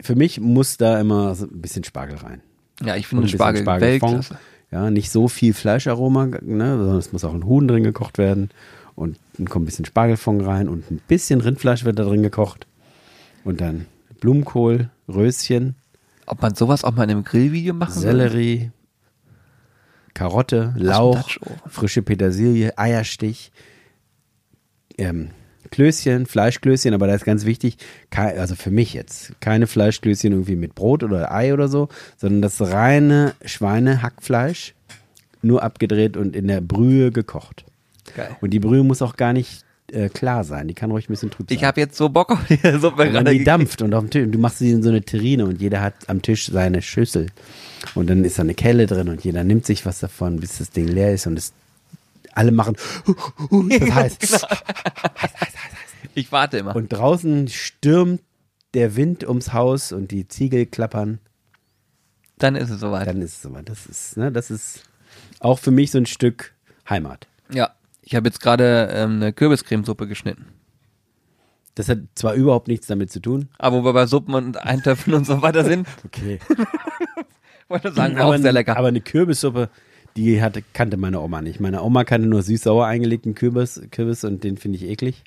A: für mich muss da immer so ein bisschen Spargel rein.
B: Ja, ich finde Spargel. Weltklasse.
A: Ja, nicht so viel Fleischaroma, ne, sondern es muss auch ein Huhn drin gekocht werden. Und dann kommt ein bisschen Spargelfond rein und ein bisschen Rindfleisch wird da drin gekocht. Und dann Blumenkohl, Röschen,
B: Ob man sowas auch mal in einem Grillvideo machen soll?
A: Sellerie, Karotte, Lauch, frische Petersilie, Eierstich, ähm, Klößchen, Fleischklößchen, aber da ist ganz wichtig, also für mich jetzt, keine Fleischklößchen irgendwie mit Brot oder Ei oder so, sondern das reine Schweinehackfleisch, nur abgedreht und in der Brühe gekocht.
B: Geil.
A: Und die Brühe muss auch gar nicht äh, klar sein, die kann ruhig ein bisschen trüb sein.
B: Ich habe jetzt so Bock auf die Suppe
A: Und wenn
B: gerade
A: die
B: gekriegt.
A: dampft und auf dem Tisch, du machst sie in so eine Terrine und jeder hat am Tisch seine Schüssel. Und dann ist da eine Kelle drin und jeder nimmt sich was davon, bis das Ding leer ist und es alle machen, das heißt.
B: Ich warte immer.
A: Und draußen stürmt der Wind ums Haus und die Ziegel klappern.
B: dann ist es soweit.
A: Dann ist es soweit. Das ist, ne, das ist auch für mich so ein Stück Heimat.
B: Ja. Ich habe jetzt gerade ähm, eine Kürbiscremesuppe geschnitten.
A: Das hat zwar überhaupt nichts damit zu tun.
B: Aber wo wir bei Suppen und Eintöpfen und so weiter sind,
A: Okay.
B: wollte sagen,
A: aber,
B: auch sehr lecker.
A: aber eine Kürbissuppe, die hatte, kannte meine Oma nicht. Meine Oma kannte nur süß-sauer eingelegten Kürbis, Kürbis und den finde ich eklig.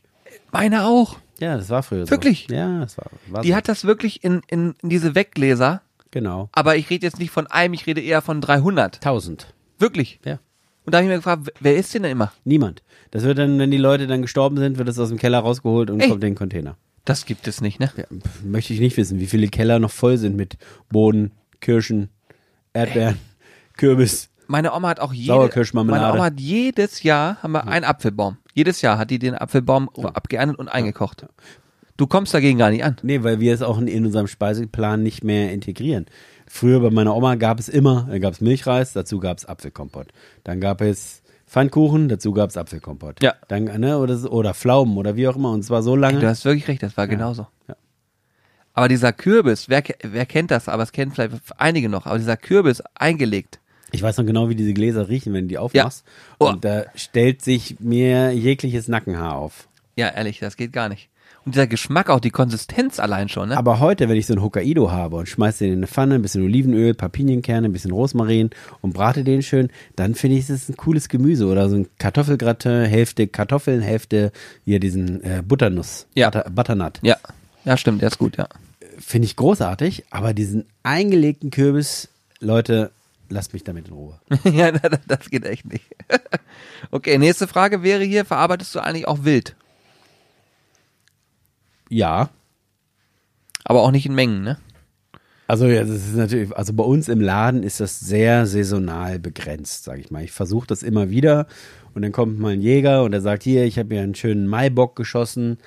B: Meine auch.
A: Ja, das war früher
B: Wirklich?
A: so. Ja, das war, war
B: Die
A: so.
B: hat das wirklich in, in, in diese Weggläser.
A: Genau.
B: Aber ich rede jetzt nicht von einem, ich rede eher von 300.
A: 1000.
B: Wirklich.
A: Ja.
B: Und da habe ich mir gefragt, wer ist denn da immer?
A: Niemand. Das wird dann, wenn die Leute dann gestorben sind, wird das aus dem Keller rausgeholt und
B: Ey.
A: kommt in den Container.
B: Das gibt es nicht, ne?
A: Ja, pf, möchte ich nicht wissen, wie viele Keller noch voll sind mit Bohnen, Kirschen, Erdbeeren, Kürbis.
B: Meine Oma hat auch jede,
A: Sauerkirschmarmelade.
B: meine Oma hat jedes Jahr haben wir einen Apfelbaum. Jedes Jahr hat die den Apfelbaum abgeerntet und eingekocht. Du kommst dagegen gar nicht an.
A: Nee, weil wir es auch in, in unserem Speiseplan nicht mehr integrieren. Früher bei meiner Oma gab es immer, da gab es Milchreis, dazu gab es Apfelkompott. Dann gab es Pfannkuchen, dazu gab es Apfelkompott.
B: Ja.
A: Dann, ne, oder, oder Pflaumen oder wie auch immer. Und zwar so lange.
B: Du hast wirklich recht, das war genauso.
A: Ja.
B: Aber dieser Kürbis, wer, wer kennt das, aber es kennen vielleicht einige noch, aber dieser Kürbis eingelegt.
A: Ich weiß noch genau, wie diese Gläser riechen, wenn du die aufmachst.
B: Oh.
A: Und da stellt sich mir jegliches Nackenhaar auf.
B: Ja, ehrlich, das geht gar nicht. Und dieser Geschmack, auch die Konsistenz allein schon, ne?
A: Aber heute, wenn ich so einen Hokkaido habe und schmeiße den in eine Pfanne, ein bisschen Olivenöl, paar Pinienkerne, ein bisschen Rosmarin und brate den schön, dann finde ich, das ist ein cooles Gemüse oder so ein Kartoffelgratin, Hälfte Kartoffeln, Hälfte hier diesen äh, Butternuss,
B: Ja.
A: Butter, Butternut.
B: ja. Ja, stimmt, der ist gut, ja.
A: Finde ich großartig, aber diesen eingelegten Kürbis, Leute, lasst mich damit in Ruhe.
B: ja, das geht echt nicht. okay, nächste Frage wäre hier, verarbeitest du eigentlich auch wild?
A: Ja,
B: Aber auch nicht in Mengen, ne?
A: Also ja, das ist natürlich, also bei uns im Laden ist das sehr saisonal begrenzt, sage ich mal. Ich versuche das immer wieder und dann kommt mal ein Jäger und der sagt, hier, ich habe ja einen schönen Maibock geschossen.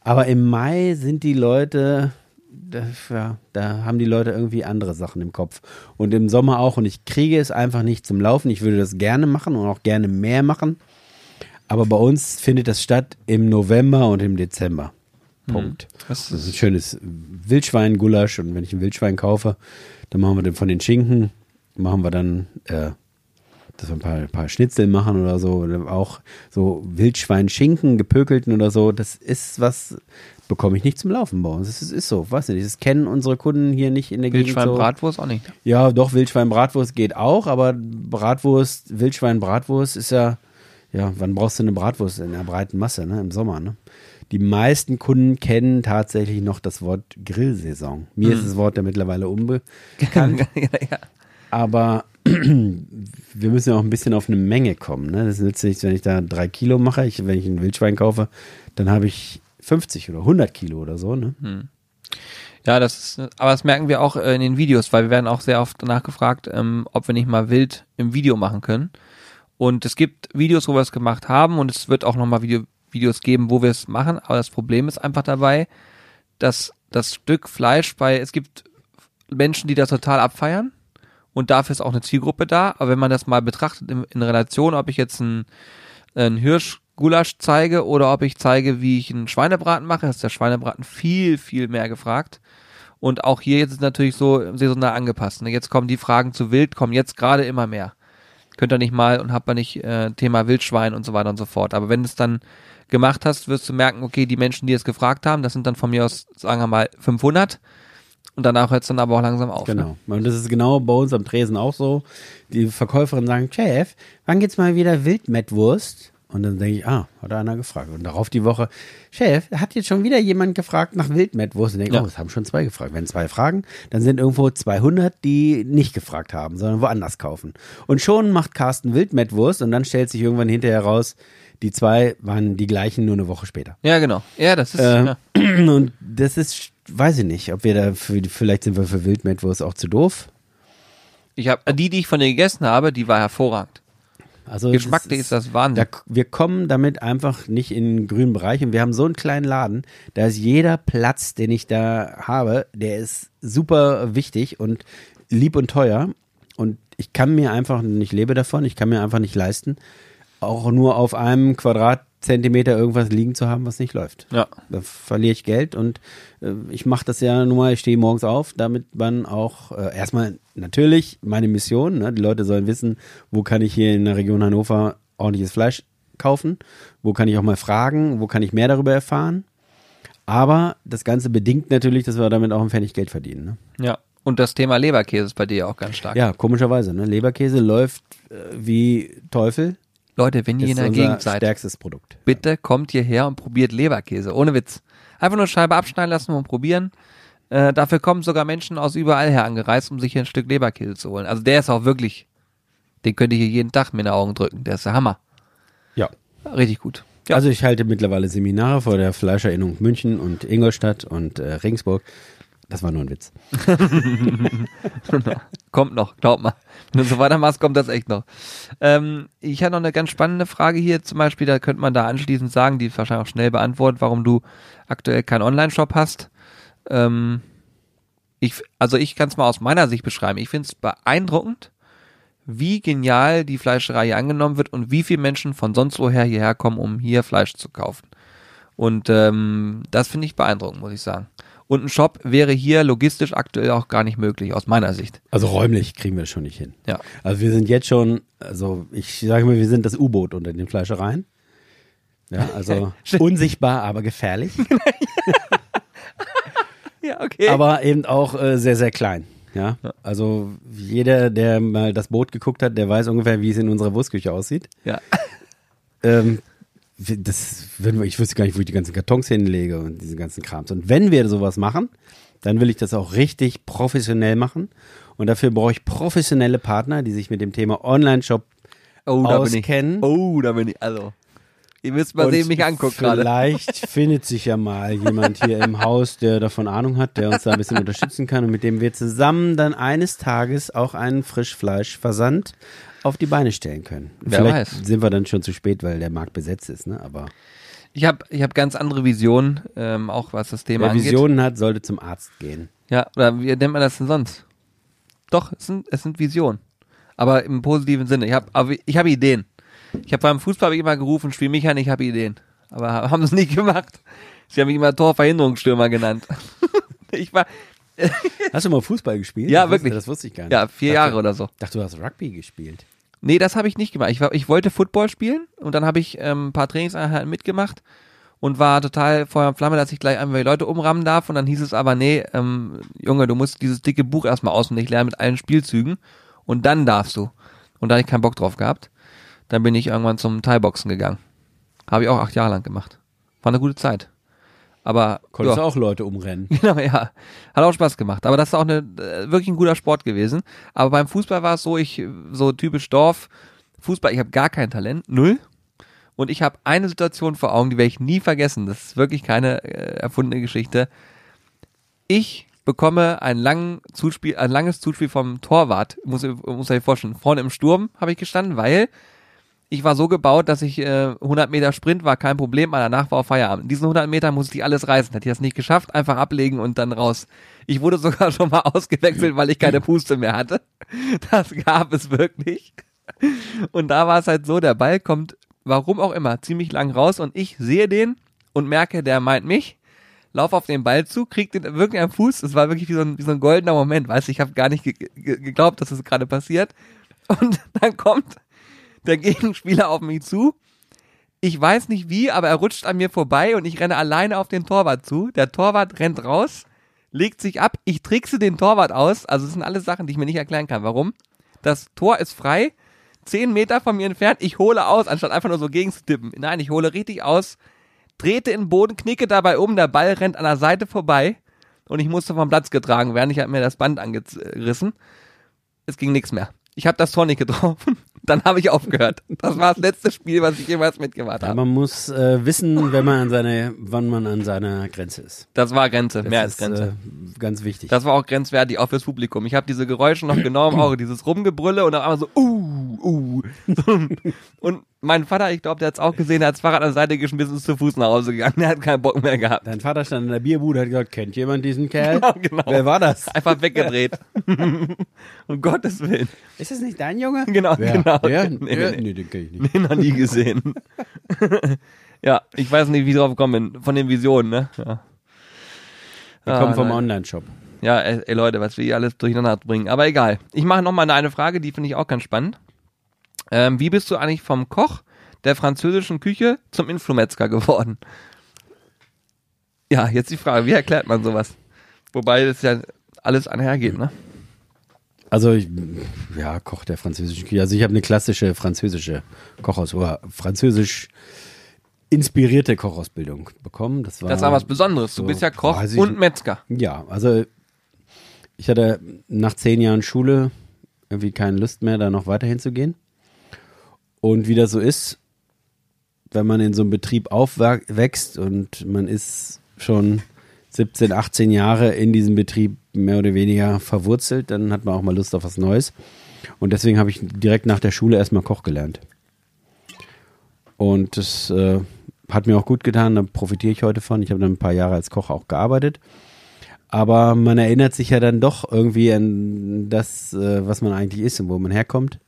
A: Aber im Mai sind die Leute, da, ja, da haben die Leute irgendwie andere Sachen im Kopf. Und im Sommer auch. Und ich kriege es einfach nicht zum Laufen. Ich würde das gerne machen und auch gerne mehr machen. Aber bei uns findet das statt im November und im Dezember. Punkt.
B: Das
A: Das ist ein schönes Wildschwein-Gulasch und wenn ich ein Wildschwein kaufe, dann machen wir dann von den Schinken, machen wir dann, äh, dass wir ein paar, ein paar Schnitzel machen oder so, oder auch so Wildschwein-Schinken, gepökelten oder so, das ist was, bekomme ich nicht zum Laufen bei uns. Das ist, ist so, weiß nicht, das kennen unsere Kunden hier nicht in der Gegend
B: Wildschwein,
A: so.
B: Bratwurst auch nicht.
A: Ja, doch, Wildschwein-Bratwurst geht auch, aber Bratwurst, Wildschwein-Bratwurst ist ja, ja, wann brauchst du eine Bratwurst in der breiten Masse, ne? Im Sommer, ne? Die meisten Kunden kennen tatsächlich noch das Wort Grillsaison. Mir ist das Wort ja mittlerweile unbekannt,
B: ja, ja.
A: aber wir müssen ja auch ein bisschen auf eine Menge kommen. Ne? Das nützt nichts, wenn ich da drei Kilo mache. Ich, wenn ich ein Wildschwein kaufe, dann habe ich 50 oder 100 Kilo oder so. Ne?
B: Ja, das ist, aber das merken wir auch äh, in den Videos, weil wir werden auch sehr oft danach gefragt, ähm, ob wir nicht mal wild im Video machen können. Und es gibt Videos, wo wir es gemacht haben und es wird auch nochmal Video, Videos geben, wo wir es machen. Aber das Problem ist einfach dabei, dass das Stück Fleisch bei, es gibt Menschen, die das total abfeiern und dafür ist auch eine Zielgruppe da. Aber wenn man das mal betrachtet in, in Relation, ob ich jetzt ein, ein Hirschgulasch zeige oder ob ich zeige, wie ich einen Schweinebraten mache, ist der Schweinebraten viel, viel mehr gefragt. Und auch hier jetzt ist natürlich so saisonal angepasst. Ne? Jetzt kommen die Fragen zu Wild, kommen jetzt gerade immer mehr. Könnt ihr nicht mal und habt ihr nicht äh, Thema Wildschwein und so weiter und so fort. Aber wenn es dann gemacht hast, wirst du merken, okay, die Menschen, die es gefragt haben, das sind dann von mir aus, sagen wir mal, 500. Und danach hört es dann aber auch langsam auf. Ne?
A: Genau. Und das ist genau bei uns am Tresen auch so. Die Verkäuferin sagen, Chef, wann geht's mal wieder Wildmettwurst? Und dann denke ich, ah, hat einer gefragt. Und darauf die Woche, Chef, hat jetzt schon wieder jemand gefragt nach Wildmettwurst? Und ich denke,
B: Ja.
A: oh, es haben schon zwei gefragt. Wenn zwei fragen, dann sind irgendwo 200, die nicht gefragt haben, sondern woanders kaufen. Und schon macht Carsten Wildmettwurst und dann stellt sich irgendwann hinterher raus, die zwei waren die gleichen nur eine Woche später.
B: Ja, genau. Ja, das ist,
A: Ähm,
B: ja.
A: Und das ist, weiß ich nicht, ob wir da, für, vielleicht sind wir für Wildmettwurst auch zu doof.
B: ich habe die, die ich von dir gegessen habe, die war hervorragend.
A: Also
B: Geschmacklich ist das Wahnsinn.
A: Da, wir kommen damit einfach nicht in den grünen Bereich und wir haben so einen kleinen Laden, da ist jeder Platz, den ich da habe, der ist super wichtig und lieb und teuer und ich kann mir einfach, ich lebe davon, ich kann mir einfach nicht leisten, auch nur auf einem Quadratzentimeter irgendwas liegen zu haben, was nicht läuft.
B: Ja.
A: Da verliere ich Geld und äh, ich mache das ja nun mal, ich stehe morgens auf, damit man auch äh, erstmal natürlich meine Mission, ne, die Leute sollen wissen, wo kann ich hier in der Region Hannover ordentliches Fleisch kaufen, wo kann ich auch mal fragen, wo kann ich mehr darüber erfahren. Aber das Ganze bedingt natürlich, dass wir damit auch ein Pfennig Geld verdienen. Ne?
B: Ja. Und das Thema Leberkäse ist bei dir auch ganz stark.
A: Ja, komischerweise. Ne? Leberkäse läuft äh, wie Teufel.
B: Leute, wenn ihr in der Gegend seid,
A: stärkstes Produkt.
B: bitte kommt hierher und probiert Leberkäse. Ohne Witz. Einfach nur Scheibe abschneiden lassen und probieren. Äh, dafür kommen sogar Menschen aus überall her angereist, um sich hier ein Stück Leberkäse zu holen. Also der ist auch wirklich, den könnt ihr hier jeden Tag mir in die Augen drücken. Der ist der Hammer.
A: Ja.
B: Richtig gut. Ja.
A: Also ich halte mittlerweile Seminare vor der Fleischerinnung München und Ingolstadt und äh, Regensburg. Das war nur ein Witz.
B: Kommt noch, glaub mal. Wenn du so weitermachst, kommt das echt noch. Ähm, ich habe noch eine ganz spannende Frage hier, zum Beispiel, da könnte man da anschließend sagen, die ist wahrscheinlich auch schnell beantwortet, warum du aktuell keinen Online-Shop hast. Ähm, ich, also ich kann es mal aus meiner Sicht beschreiben. Ich finde es beeindruckend, wie genial die Fleischerei hier angenommen wird und wie viele Menschen von sonst woher hierher kommen, um hier Fleisch zu kaufen. Und ähm, das finde ich beeindruckend, muss ich sagen. Und ein Shop wäre hier logistisch aktuell auch gar nicht möglich, aus meiner Sicht.
A: Also räumlich kriegen wir das schon nicht hin.
B: Ja.
A: Also wir sind jetzt schon, also ich sage mal, wir sind das U-Boot unter den Fleischereien. Ja, also unsichtbar, aber gefährlich.
B: Ja, okay.
A: aber eben auch äh, sehr, sehr klein. Ja, also jeder, der mal das Boot geguckt hat, der weiß ungefähr, wie es in unserer Wurstküche aussieht.
B: ja.
A: Ähm, das würden wir, ich wüsste gar nicht, wo ich die ganzen Kartons hinlege und diese ganzen Krams. Und wenn wir sowas machen, dann will ich das auch richtig professionell machen. Und dafür brauche ich professionelle Partner, die sich mit dem Thema Online-Shop
B: Oh, da bin ich.
A: auskennen.
B: Oh, da bin ich. Also. Ihr müsst mal
A: Und
B: sehen, mich anguckt gerade.
A: Vielleicht findet sich ja mal jemand hier im Haus, der davon Ahnung hat, der uns da ein bisschen unterstützen kann und mit dem wir zusammen dann eines Tages auch einen Frischfleischversand auf die Beine stellen können.
B: Wer
A: Vielleicht
B: weiß.
A: sind wir dann schon zu spät, weil der Markt besetzt ist, ne? Aber
B: Ich habe ich hab ganz andere Visionen, ähm, auch was das Thema
A: wer
B: angeht.
A: Visionen hat, sollte zum Arzt gehen.
B: Ja, oder wie nennt man das denn sonst? Doch, es sind, es sind Visionen. Aber im positiven Sinne. Ich habe ich hab Ideen. Ich habe beim Fußball hab ich immer gerufen, spiel mich an, ich habe Ideen. Aber ha- haben es nicht gemacht. Sie haben mich immer Torverhinderungsstürmer genannt. ich war,
A: Hast du mal Fußball gespielt?
B: Ja,
A: Das wusste-
B: wirklich.
A: Das wusste ich gar nicht.
B: ja, vier
A: dachte,
B: Jahre oder so.
A: dachte, du hast Rugby gespielt.
B: Nee, das habe ich nicht gemacht. Ich, war, ich wollte Football spielen und dann habe ich ähm, ein paar Trainingseinheiten mitgemacht und war total Feuer und Flamme, dass ich gleich einfach die Leute umrammen darf. Und dann hieß es aber, nee, ähm, Junge, du musst dieses dicke Buch erstmal auswendig lernen mit allen Spielzügen und dann darfst du. Und da habe ich keinen Bock drauf gehabt. Dann bin ich irgendwann zum Thai-Boxen gegangen. Habe ich auch acht Jahre lang gemacht. War eine gute Zeit. Aber
A: Konntest
B: ja.
A: du auch Leute umrennen.
B: Genau, ja. Hat auch Spaß gemacht. Aber das ist auch eine, äh, wirklich ein guter Sport gewesen. Aber beim Fußball war es so, ich, so typisch Dorf, Fußball, ich habe gar kein Talent, null. Und ich habe eine Situation vor Augen, die werde ich nie vergessen. Das ist wirklich keine äh, erfundene Geschichte. Ich bekomme ein, langen Zuspiel, ein langes Zuspiel vom Torwart, muss, muss ich vorstellen. Vorne im Sturm habe ich gestanden, weil ich war so gebaut, dass ich äh, 100 Meter Sprint war kein Problem, aber danach war auch Feierabend. In diesen 100 Metern musste ich alles reißen. Hätte ich das nicht geschafft, einfach ablegen und dann raus. Ich wurde sogar schon mal ausgewechselt, weil ich keine Puste mehr hatte. Das gab es wirklich. Und da war es halt so, der Ball kommt, warum auch immer, ziemlich lang raus und ich sehe den und merke, der meint mich. Lauf auf den Ball zu, krieg den wirklich am Fuß. Es war wirklich wie so ein, wie so ein goldener Moment, weißt du, ich habe gar nicht ge ge geglaubt, dass es das gerade passiert. Und dann kommt der Gegenspieler auf mich zu. Ich weiß nicht wie, aber er rutscht an mir vorbei und ich renne alleine auf den Torwart zu. Der Torwart rennt raus, legt sich ab. Ich trickse den Torwart aus. Also es sind alles Sachen, die ich mir nicht erklären kann. Warum? Das Tor ist frei, zehn Meter von mir entfernt. Ich hole aus, anstatt einfach nur so gegenzutippen. Nein, ich hole richtig aus, trete in den Boden, knicke dabei um. Der Ball rennt an der Seite vorbei und ich musste vom Platz getragen werden. Ich habe mir das Band angerissen. Es ging nichts mehr. Ich habe das Tor nicht getroffen. Dann habe ich aufgehört. Das war das letzte Spiel, was ich jemals mitgemacht
A: Ja,
B: habe.
A: man muss äh, wissen, wenn man an seine, wann man an seiner Grenze ist.
B: Das war Grenze,
A: Das
B: mehr als
A: ist,
B: Grenze.
A: Äh, ganz wichtig.
B: Das war auch grenzwertig, auch fürs Publikum. Ich habe diese Geräusche noch genau im Auge, dieses Rumgebrülle und dann einmal so, uh, uh. Und mein Vater, ich glaube, der hat's auch gesehen, der hat's Fahrrad an der Seite geschmissen und ist zu Fuß nach Hause gegangen. Der hat keinen Bock mehr gehabt.
A: Dein Vater stand in der Bierbude und hat gesagt, kennt jemand diesen Kerl?
B: genau.
A: Wer war das?
B: Einfach weggedreht. um Gottes Willen.
A: Ist das nicht dein Junge?
B: Genau,
A: Wer?
B: genau.
A: Der?
B: Nee, nee, nee.
A: nee, den kenn ich nicht.
B: Nee, noch nie gesehen. ja, ich weiß nicht, wie ich drauf gekommen bin. Von den Visionen, ne? Ja.
A: Wir
B: Ah,
A: kommen vom. Online-Shop.
B: Ja, ey, ey Leute, was wir hier alles durcheinander bringen. Aber egal. Ich mache nochmal eine Frage, die finde ich auch ganz spannend. Ähm, wie bist du eigentlich vom Koch der französischen Küche zum Influmetzger geworden? Ja, jetzt die Frage, wie erklärt man sowas? Wobei das ja alles einhergeht, ne?
A: Also, ich, ja, Koch der französischen Küche. Also, ich habe eine klassische französische Kochaus- oder französisch inspirierte Kochausbildung bekommen. Das war,
B: Das aber was Besonderes. Du
A: so,
B: bist ja Koch
A: ich-
B: und Metzger.
A: Ja, also ich hatte nach zehn Jahren Schule irgendwie keine Lust mehr, da noch weiterhin zu gehen. Und wie das so ist, wenn man in so einem Betrieb aufwächst und man ist schon 17, 18 Jahre in diesem Betrieb mehr oder weniger verwurzelt, dann hat man auch mal Lust auf was Neues. Und deswegen habe ich direkt nach der Schule erstmal Koch gelernt. Und das äh, hat mir auch gut getan, da profitiere ich heute von. Ich habe dann ein paar Jahre als Koch auch gearbeitet. Aber man erinnert sich ja dann doch irgendwie an das, äh, was man eigentlich ist und wo man herkommt.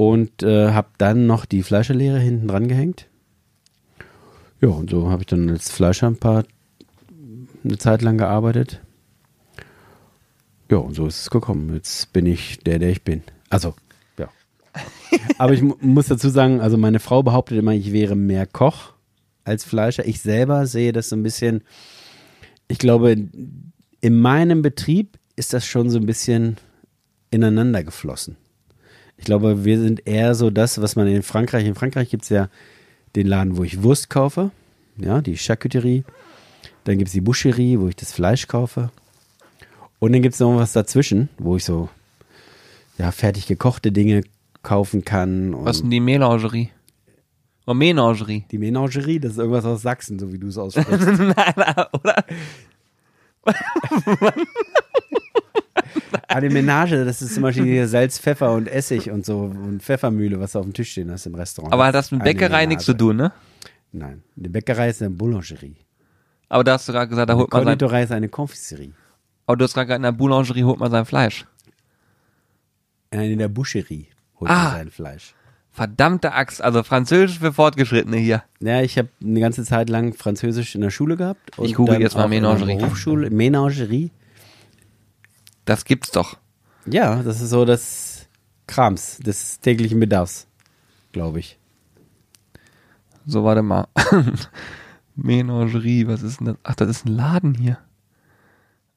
A: Und äh, habe dann noch die Fleischerlehre hinten dran gehängt. Ja, und so habe ich dann als Fleischer ein paar, eine Zeit lang gearbeitet. Ja, und so ist es gekommen. Jetzt bin ich der, der ich bin. Also, ja. Aber ich mu muss dazu sagen, also meine Frau behauptet immer, ich wäre mehr Koch als Fleischer. Ich selber sehe das so ein bisschen, ich glaube, in meinem Betrieb ist das schon so ein bisschen ineinander geflossen. Ich glaube, wir sind eher so das, was man in Frankreich, in Frankreich gibt es ja den Laden, wo ich Wurst kaufe, ja, die Charcuterie. Dann gibt es die Boucherie, wo ich das Fleisch kaufe. Und dann gibt es noch was dazwischen, wo ich so ja, fertig gekochte Dinge kaufen kann.
B: Was ist denn die Melangerie? Oh, Menagerie.
A: Die Menagerie, das ist irgendwas aus Sachsen, so wie du es aussprichst.
B: nein, nein, oder?
A: Eine Menage, das ist zum Beispiel hier Salz, Pfeffer und Essig und so und Pfeffermühle, was du auf dem Tisch stehen hast im Restaurant.
B: Aber hat das mit Bäckerei nichts zu tun, ne?
A: Nein, eine Bäckerei ist eine Boulangerie.
B: Aber da hast du gerade gesagt, da holt man sein,
A: Konditorei ist eine Confiserie.
B: aber du hast gerade gesagt, in der Boulangerie holt man sein Fleisch.
A: Äh, In der Boucherie holt
B: Ah.
A: man sein Fleisch.
B: Verdammte Axt, also Französisch für Fortgeschrittene hier.
A: Ja, ich habe eine ganze Zeit lang Französisch in der Schule gehabt.
B: Ich google jetzt mal Menagerie.
A: Berufsschule, Menagerie.
B: Das gibt's doch.
A: Ja, das ist so das Krams des täglichen Bedarfs, glaube ich.
B: So, warte mal. Menagerie, was ist denn das? Ach, das ist ein Laden hier.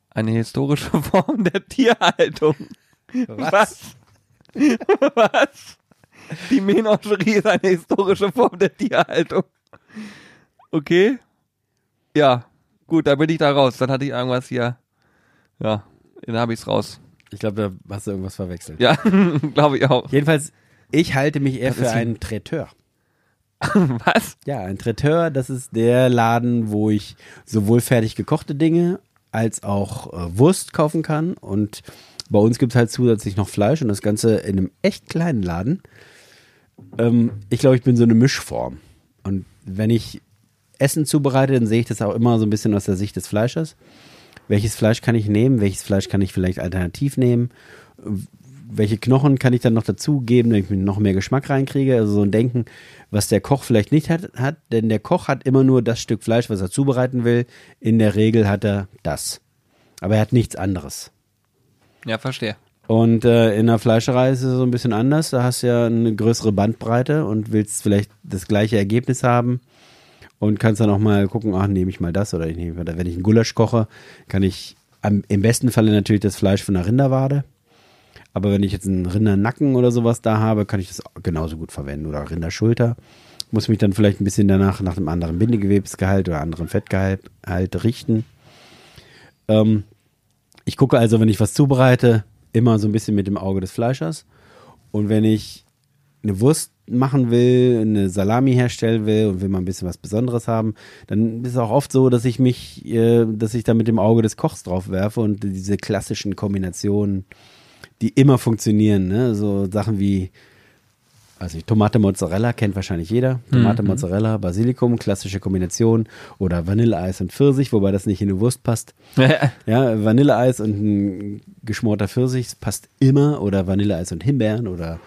B: Eine historische Form der Tierhaltung. Was? Was? Die Menagerie ist eine historische Form der Tierhaltung. Okay. Ja, gut, da bin ich da raus. Dann hatte ich irgendwas hier. Ja, dann habe ich's raus.
A: Ich glaube, da hast du irgendwas verwechselt.
B: Ja, glaube ich auch.
A: Jedenfalls, ich halte mich eher
B: Das
A: für einen Traiteur.
B: Was?
A: Ja, ein Traiteur, das ist der Laden, wo ich sowohl fertig gekochte Dinge als auch äh, Wurst kaufen kann. Und bei uns gibt es halt zusätzlich noch Fleisch und das Ganze in einem echt kleinen Laden. Ähm, ich glaube, ich bin so eine Mischform. Und wenn ich Essen zubereite, dann sehe ich das auch immer so ein bisschen aus der Sicht des Fleischers. Welches Fleisch kann ich nehmen? Welches Fleisch kann ich vielleicht alternativ nehmen? welche Knochen kann ich dann noch dazugeben, damit ich mir noch mehr Geschmack reinkriege. Also so ein Denken, was der Koch vielleicht nicht hat, hat, denn der Koch hat immer nur das Stück Fleisch, was er zubereiten will. In der Regel hat er das. Aber er hat nichts anderes.
B: Ja, verstehe.
A: Und äh, in der Fleischerei ist es so ein bisschen anders. Da hast du ja eine größere Bandbreite und willst vielleicht das gleiche Ergebnis haben und kannst dann auch mal gucken, ach, nehme ich mal das oder ich nehme oder wenn ich einen Gulasch koche, kann ich am, im besten Falle natürlich das Fleisch von der Rinderwade. Aber wenn ich jetzt einen Rindernacken oder sowas da habe, kann ich das genauso gut verwenden oder Rinderschulter. Muss mich dann vielleicht ein bisschen danach nach einem anderen Bindegewebsgehalt oder anderen Fettgehalt halt richten. Ähm, ich gucke also, wenn ich was zubereite, immer so ein bisschen mit dem Auge des Fleischers. Und wenn ich eine Wurst machen will, eine Salami herstellen will und will mal ein bisschen was Besonderes haben, dann ist es auch oft so, dass ich mich, äh, dass ich da mit dem Auge des Kochs drauf werfe und diese klassischen Kombinationen, die immer funktionieren, ne? so Sachen wie also Tomate Mozzarella kennt wahrscheinlich jeder. Tomate Mozzarella, Basilikum, klassische Kombination oder Vanilleeis und Pfirsich, wobei das nicht in eine Wurst passt. Ja, Vanilleeis und ein geschmorter Pfirsich passt immer oder Vanilleeis und Himbeeren oder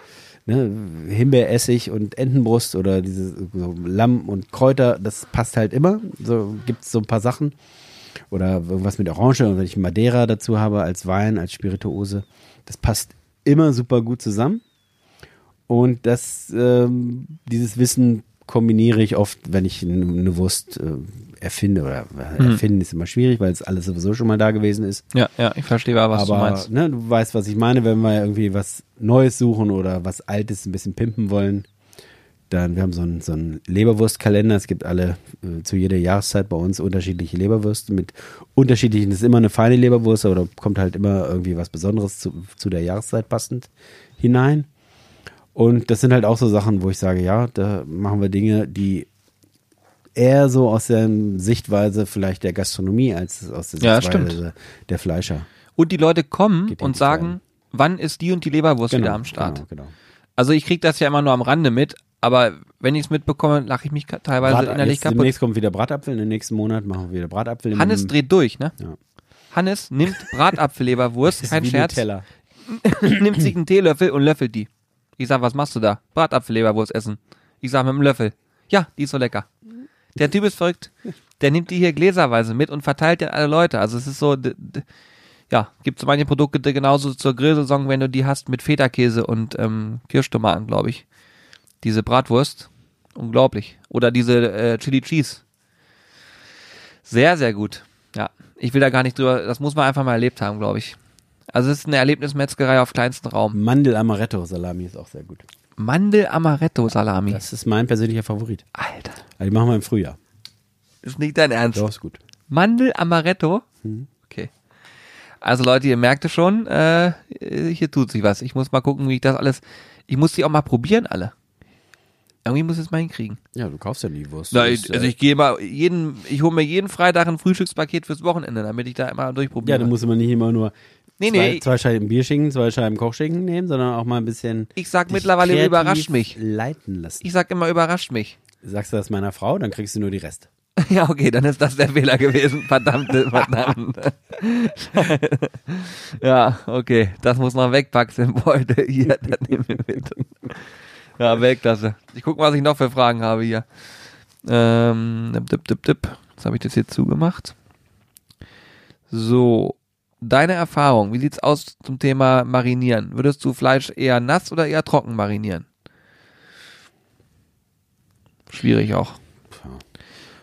A: ne, Himbeeressig und Entenbrust oder diese so Lamm und Kräuter, das passt halt immer. So gibt's so ein paar Sachen. Oder irgendwas mit Orange und wenn ich Madeira dazu habe als Wein, als Spirituose, das passt immer super gut zusammen. Und das, ähm, dieses Wissen kombiniere ich oft, wenn ich eine Wurst äh, erfinde. Oder äh,
B: Mhm.
A: erfinden ist immer schwierig, weil es alles sowieso schon mal da gewesen ist.
B: Ja, ja, ich verstehe aber, was du
A: Aber
B: meinst.
A: ne, du weißt, was ich meine, wenn wir irgendwie was Neues suchen oder was Altes ein bisschen pimpen wollen. Dann, wir haben so einen, so einen Leberwurstkalender. Es gibt alle äh, zu jeder Jahreszeit bei uns unterschiedliche Leberwürste mit unterschiedlichen. Das ist immer eine feine Leberwurst, aber da kommt halt immer irgendwie was Besonderes zu, zu der Jahreszeit passend hinein. Und das sind halt auch so Sachen, wo ich sage, ja, da machen wir Dinge, die eher so aus der Sichtweise vielleicht der Gastronomie als aus der
B: Ja,
A: Sichtweise der Fleischer.
B: Und die Leute kommen
A: Geht
B: und sagen,
A: rein.
B: wann ist die und die Leberwurst wieder am Start?
A: Genau, genau.
B: Also ich krieg das ja immer nur am Rande mit, aber wenn ich es mitbekomme, lache ich mich teilweise
A: Brat,
B: innerlich
A: jetzt,
B: kaputt.
A: demnächst kommt wieder Bratapfel, in den nächsten Monat machen wir wieder Bratapfel. im-
B: Hannes dreht durch, ne?
A: Ja.
B: Hannes nimmt Bratapfelleberwurst, kein Scherz, nimmt sich einen Teelöffel und löffelt die. Ich sag, was machst du da? Bratapfelleberwurst essen. Ich sag mit dem Löffel. Ja, die ist so lecker. Der Typ ist verrückt. Der nimmt die hier gläserweise mit und verteilt die an alle Leute. Also es ist so, ja, gibt so manche Produkte genauso zur Grillsaison, wenn du die hast mit Feta-Käse und ähm, Kirschtomaten, glaube ich. Diese Bratwurst. Unglaublich. Oder diese äh, Chili Cheese. Sehr, sehr gut. Ja, ich will da gar nicht drüber, das muss man einfach mal erlebt haben, glaube ich. Also es ist eine Erlebnismetzgerei auf kleinstem Raum.
A: Mandel Amaretto Salami ist auch sehr gut.
B: Mandel Amaretto Salami.
A: Das ist mein persönlicher Favorit.
B: Alter,
A: Also die machen wir im Frühjahr.
B: ist nicht dein Ernst.
A: Doch, ist gut.
B: Mandel Amaretto? Okay. Also Leute, ihr merkt es schon, äh, hier tut sich was. Ich muss mal gucken, wie ich das alles, ich muss die auch mal probieren alle. Irgendwie muss ich es mal hinkriegen.
A: Ja, du kaufst ja nie Wurst.
B: Na, ich, also
A: äh,
B: ich gehe mal jeden, ich hole mir jeden Freitag ein Frühstückspaket fürs Wochenende, damit ich da immer
A: ja,
B: durchprobiere.
A: du musst immer nicht immer nur
B: nee,
A: zwei,
B: nee,
A: zwei Scheiben Bierschinken, zwei Scheiben Kochschinken nehmen, sondern auch mal ein bisschen
B: ich sag mittlerweile überrascht mich.
A: leiten lassen.
B: Ich sag immer überrascht mich.
A: Sagst du das meiner Frau, dann kriegst du nur die Reste.
B: Ja, okay, dann ist das der Fehler gewesen. Verdammt, verdammt. ja, okay, das muss noch wegpacken, Beutel. Hier, das nehmen wir mit. Ja, Weltklasse. Ich gucke, was ich noch für Fragen habe hier. Ähm, dip, dip, dip. Jetzt habe ich das hier zugemacht. So, deine Erfahrung, wie sieht's aus zum Thema Marinieren? Würdest du Fleisch eher nass oder eher trocken marinieren? Schwierig auch.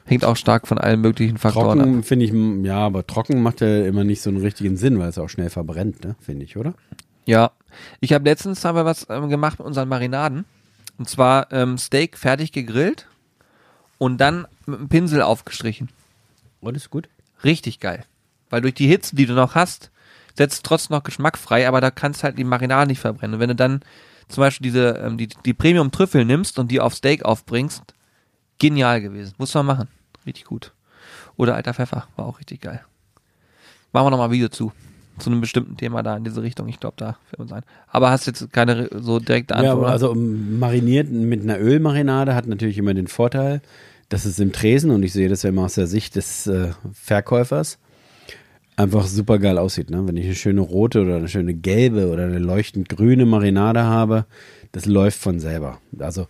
B: Hängt auch stark von allen möglichen Faktoren ab.
A: Trocken finde ich, ja, aber trocken macht ja immer nicht so einen richtigen Sinn, weil es auch schnell verbrennt, ne? Finde ich, oder?
B: Ja, ich habe letztens haben wir was ähm, gemacht mit unseren Marinaden. Und zwar ähm, Steak fertig gegrillt und dann mit einem Pinsel aufgestrichen.
A: Und ist gut.
B: Richtig geil. Weil durch die Hitze, die du noch hast, setzt trotzdem noch Geschmack frei, aber da kannst halt die Marinade nicht verbrennen. Und wenn du dann zum Beispiel diese, ähm, die, die Premium-Trüffel nimmst und die auf Steak aufbringst, genial gewesen. Muss man machen. Richtig gut. Oder alter Pfeffer, war auch richtig geil. Machen wir nochmal ein Video zu. Zu einem bestimmten Thema da in diese Richtung. Ich glaube, da fällt uns ein. Aber hast jetzt keine so direkte Antwort?
A: Ja, aber also um, mariniert mit einer Ölmarinade hat natürlich immer den Vorteil, dass es im Tresen, und ich sehe das ja immer aus der Sicht des äh, Verkäufers, einfach super geil aussieht. Ne? Wenn ich eine schöne rote oder eine schöne gelbe oder eine leuchtend grüne Marinade habe, das läuft von selber. Also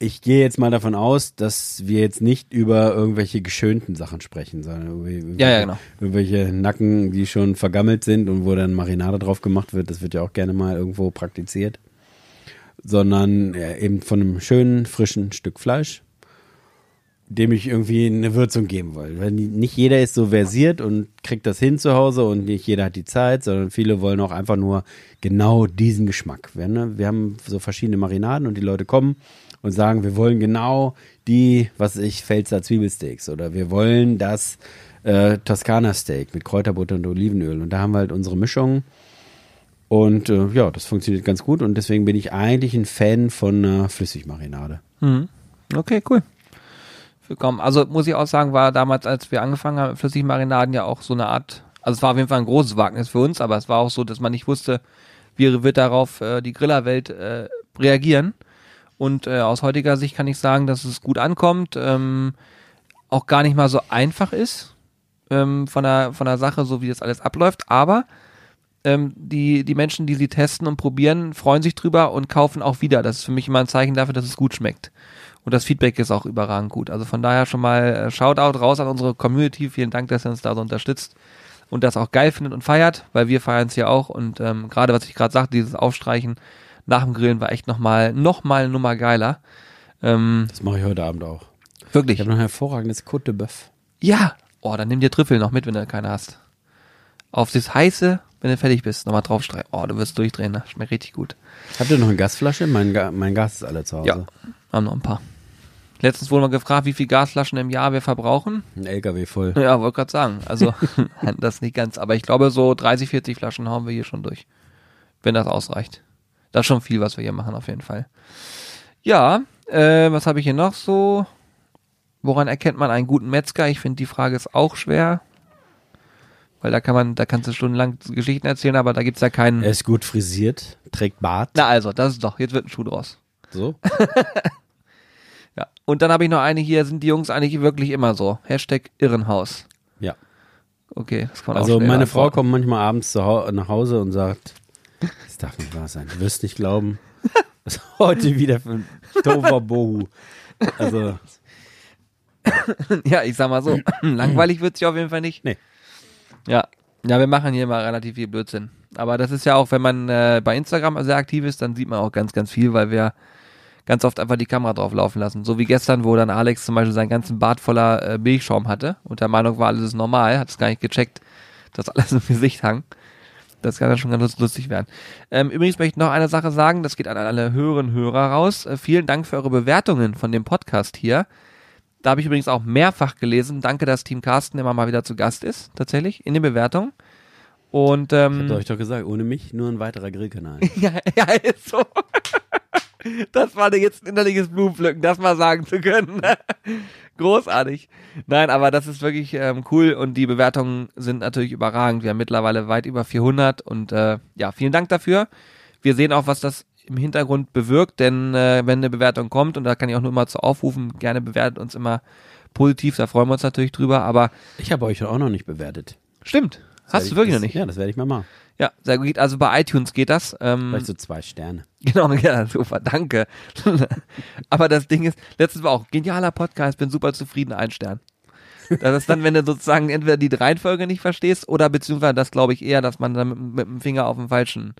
A: ich gehe jetzt mal davon aus, dass wir jetzt nicht über irgendwelche geschönten Sachen sprechen, sondern irgendwie,
B: Ja, ja, genau.
A: irgendwelche Nacken, die schon vergammelt sind und wo dann Marinade drauf gemacht wird. Das wird ja auch gerne mal irgendwo praktiziert. Sondern eben von einem schönen, frischen Stück Fleisch, dem ich irgendwie eine Würzung geben will. Weil nicht jeder ist so versiert und kriegt das hin zu Hause und nicht jeder hat die Zeit, sondern viele wollen auch einfach nur genau diesen Geschmack. Wir, ne? wir haben so verschiedene Marinaden und die Leute kommen und sagen, wir wollen genau die, was ich, Pfälzer Zwiebelsteaks oder wir wollen das äh, Toskana Steak mit Kräuterbutter und Olivenöl und da haben wir halt unsere Mischung und äh, ja, das funktioniert ganz gut und deswegen bin ich eigentlich ein Fan von einer Flüssigmarinade.
B: Mhm. Okay, cool. Willkommen. Also muss ich auch sagen, war damals, als wir angefangen haben Flüssigmarinaden ja auch so eine Art, also es war auf jeden Fall ein großes Wagnis für uns, aber es war auch so, dass man nicht wusste, wie wird darauf äh, die Grillerwelt äh, reagieren. Und äh, aus heutiger Sicht kann ich sagen, dass es gut ankommt, ähm, auch gar nicht mal so einfach ist ähm, von der von der Sache, so wie das alles abläuft, aber ähm, die, die Menschen, die sie testen und probieren, freuen sich drüber und kaufen auch wieder. Das ist für mich immer ein Zeichen dafür, dass es gut schmeckt. Und das Feedback ist auch überragend gut. Also von daher schon mal äh, Shoutout raus an unsere Community. Vielen Dank, dass ihr uns da so unterstützt und das auch geil findet und feiert, weil wir feiern es ja auch. Und ähm, gerade was ich gerade sagte, dieses Aufstreichen nach dem Grillen war echt nochmal noch mal eine Nummer geiler. Ähm,
A: Das mache ich heute Abend auch. Ich
B: wirklich.
A: habe noch ein hervorragendes Côte de Bœuf.
B: Ja. Oh, dann nimm dir Trüffel noch mit, wenn du keine hast. Auf das heiße, wenn du fertig bist, nochmal draufstreichen. Oh, du wirst durchdrehen, ne? Schmeckt richtig gut.
A: Habt ihr noch eine Gasflasche? Mein, Ga mein Gas ist alle zu Hause.
B: Ja. Haben noch ein paar. Letztens wurde mal gefragt, wie viel Gasflaschen im Jahr wir verbrauchen.
A: Ein LKW voll.
B: Ja, wollte gerade sagen. Also, das nicht ganz. Aber ich glaube, so 30, 40 Flaschen hauen wir hier schon durch. Wenn das ausreicht. Das ist schon viel, was wir hier machen, auf jeden Fall. Ja, äh, was habe ich hier noch so? Woran erkennt man einen guten Metzger? Ich finde, die Frage ist auch schwer. Weil da kann man, da kannst du stundenlang Geschichten erzählen, aber da gibt's ja keinen.
A: Er ist gut frisiert, trägt Bart.
B: Na also, das ist doch, jetzt wird ein Schuh draus.
A: So.
B: Und dann habe ich noch eine hier, sind die Jungs eigentlich wirklich immer so? Hashtag Irrenhaus.
A: Ja.
B: Okay, das kann man auch
A: Also
B: schnell
A: meine Frau
B: antworten.
A: kommt manchmal abends hau nach Hause und sagt, das darf nicht wahr sein. Du wirst nicht glauben, was heute wieder für ein doofer Bohu. Also,
B: Ja, ich sag mal so, langweilig wird's ja auf jeden Fall nicht.
A: Nee.
B: Ja. Ja, wir machen hier immer relativ viel Blödsinn. Aber das ist ja auch, wenn man äh, bei Instagram sehr aktiv ist, dann sieht man auch ganz, ganz viel, weil wir ganz oft einfach die Kamera drauf laufen lassen. So wie gestern, wo dann Alex zum Beispiel seinen ganzen Bart voller äh, Milchschaum hatte und der Meinung war, alles ist normal, hat es gar nicht gecheckt, dass alles im Gesicht hang. Das kann ja schon ganz lustig werden. Ähm, übrigens möchte ich noch eine Sache sagen, das geht an alle und Hörer raus. Äh, vielen Dank für eure Bewertungen von dem Podcast hier. Da habe ich übrigens auch mehrfach gelesen. Danke, dass Team Carsten immer mal wieder zu Gast ist, tatsächlich, in den Bewertungen. Und
A: ich
B: ähm,
A: hab euch doch gesagt, ohne mich nur ein weiterer Grillkanal.
B: ja, ja, ist so. Das war jetzt ein innerliches Blumenpflücken, das mal sagen zu können. Großartig. Nein, aber das ist wirklich ähm, cool und die Bewertungen sind natürlich überragend. Wir haben mittlerweile weit über 400 und äh, ja, vielen Dank dafür. Wir sehen auch, was das im Hintergrund bewirkt, denn äh, wenn eine Bewertung kommt, und da kann ich auch nur mal zu aufrufen, gerne bewertet uns immer positiv, da freuen wir uns natürlich drüber, aber
A: Ich habe euch auch noch nicht bewertet.
B: stimmt,
A: Das
B: hast du
A: ich-
B: wirklich
A: das,
B: noch nicht.
A: Ja, das werde ich mal machen.
B: Ja, sehr gut. Also bei iTunes geht das. Ähm,
A: Vielleicht so zwei Sterne.
B: Genau, ja, super, danke. Aber das Ding ist, letztes Mal auch, genialer Podcast, bin super zufrieden, ein Stern. Das ist dann, wenn du sozusagen entweder die Reihenfolge nicht verstehst oder beziehungsweise das glaube ich eher, dass man dann mit, mit dem Finger auf den falschen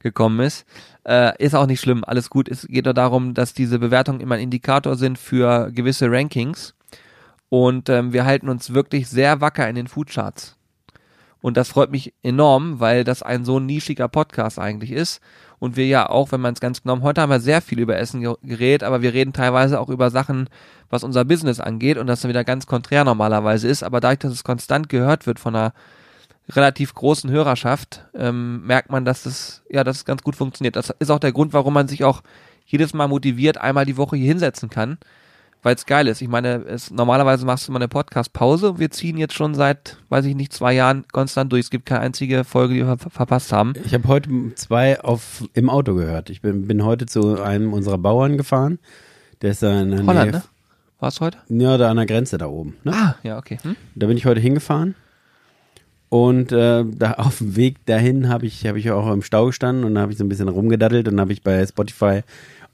B: gekommen ist. Äh, ist auch nicht schlimm, alles gut. Es geht nur darum, dass diese Bewertungen immer ein Indikator sind für gewisse Rankings. Und ähm, wir halten uns wirklich sehr wacker in den Foodcharts. Und das freut mich enorm, weil das ein so nischiger Podcast eigentlich ist. Und wir ja auch, wenn man es ganz genommen, heute haben wir sehr viel über Essen ge- geredet, aber wir reden teilweise auch über Sachen, was unser Business angeht und das dann wieder ganz konträr normalerweise ist. Aber dadurch, dass es konstant gehört wird von einer relativ großen Hörerschaft, ähm, merkt man, dass es, ja, dass es ganz gut funktioniert. Das ist auch der Grund, warum man sich auch jedes Mal motiviert einmal die Woche hier hinsetzen kann, weil es geil ist. Ich meine, es, normalerweise machst du mal eine Podcast-Pause und wir ziehen jetzt schon seit, weiß ich nicht, zwei Jahren konstant durch. Es gibt keine einzige Folge, die wir ver verpasst haben.
A: Ich habe heute zwei auf, im Auto gehört. Ich bin, bin heute zu einem unserer Bauern gefahren. Der ist da in der
B: Holland,
A: Nähe.
B: ne? War's heute?
A: Ja, da an der Grenze da oben. Ne?
B: Ah, ja, okay. Hm?
A: Da bin ich heute hingefahren. Und äh, da auf dem Weg dahin habe ich, hab ich auch im Stau gestanden und da habe ich so ein bisschen rumgedaddelt und habe ich bei Spotify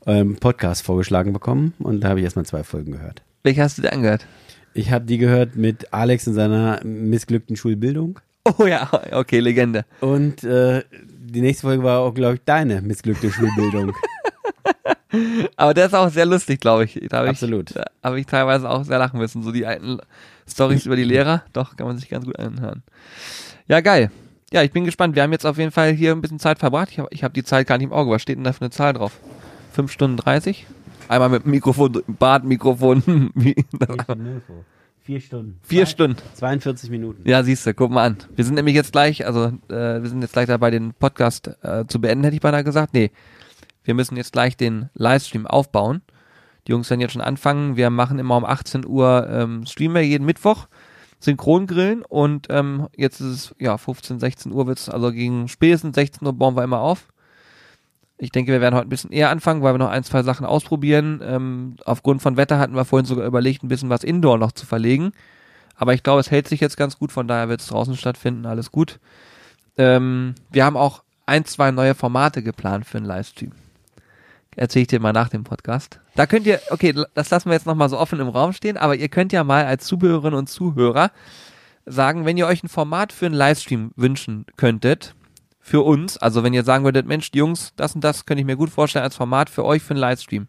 A: ähm, Podcast vorgeschlagen bekommen und da habe ich erstmal zwei Folgen gehört.
B: Welche hast du dir angehört?
A: Ich habe die gehört mit Alex in seiner missglückten Schulbildung
B: Oh ja, okay, Legende.
A: und äh, die nächste Folge war auch, glaube ich, deine missglückte Schulbildung.
B: Aber der ist auch sehr lustig, glaube ich. Da
A: Absolut.
B: Ich, da habe ich teilweise auch sehr lachen müssen. So die alten Stories über die Lehrer. Doch, kann man sich ganz gut anhören. Ja, geil. Ja, ich bin gespannt. Wir haben jetzt auf jeden Fall hier ein bisschen Zeit verbracht. Ich habe hab die Zeit gar nicht im Auge. Was steht denn da für eine Zahl drauf? Fünf Stunden 30? Einmal mit Mikrofon, Badmikrofon.
A: Vier Stunden.
B: Vier Stunden.
A: 42 Minuten.
B: Ja, siehst du, guck mal an. Wir sind nämlich jetzt gleich, also äh, wir sind jetzt gleich dabei, den Podcast äh, zu beenden, hätte ich beinahe gesagt. Nee, wir müssen jetzt gleich den Livestream aufbauen. Die Jungs werden jetzt schon anfangen. Wir machen immer um 18 Uhr ähm, streamen wir jeden Mittwoch, Synchrongrillen und ähm, jetzt ist es ja 15, 16 Uhr wird's, also gegen spätestens 16 Uhr bauen wir immer auf. Ich denke, wir werden heute ein bisschen eher anfangen, weil wir noch ein, zwei Sachen ausprobieren. Ähm, aufgrund von Wetter hatten wir vorhin sogar überlegt, ein bisschen was Indoor noch zu verlegen. Aber ich glaube, es hält sich jetzt ganz gut, von daher wird es draußen stattfinden, alles gut. Ähm, wir haben auch ein, zwei neue Formate geplant für einen Livestream. Erzähle ich dir mal nach dem Podcast. Da könnt ihr, okay, das lassen wir jetzt nochmal so offen im Raum stehen, aber ihr könnt ja mal als Zuhörerinnen und Zuhörer sagen, wenn ihr euch ein Format für einen Livestream wünschen könntet, für uns, also wenn ihr sagen würdet, Mensch, Jungs, das und das könnte ich mir gut vorstellen als Format für euch für einen Livestream.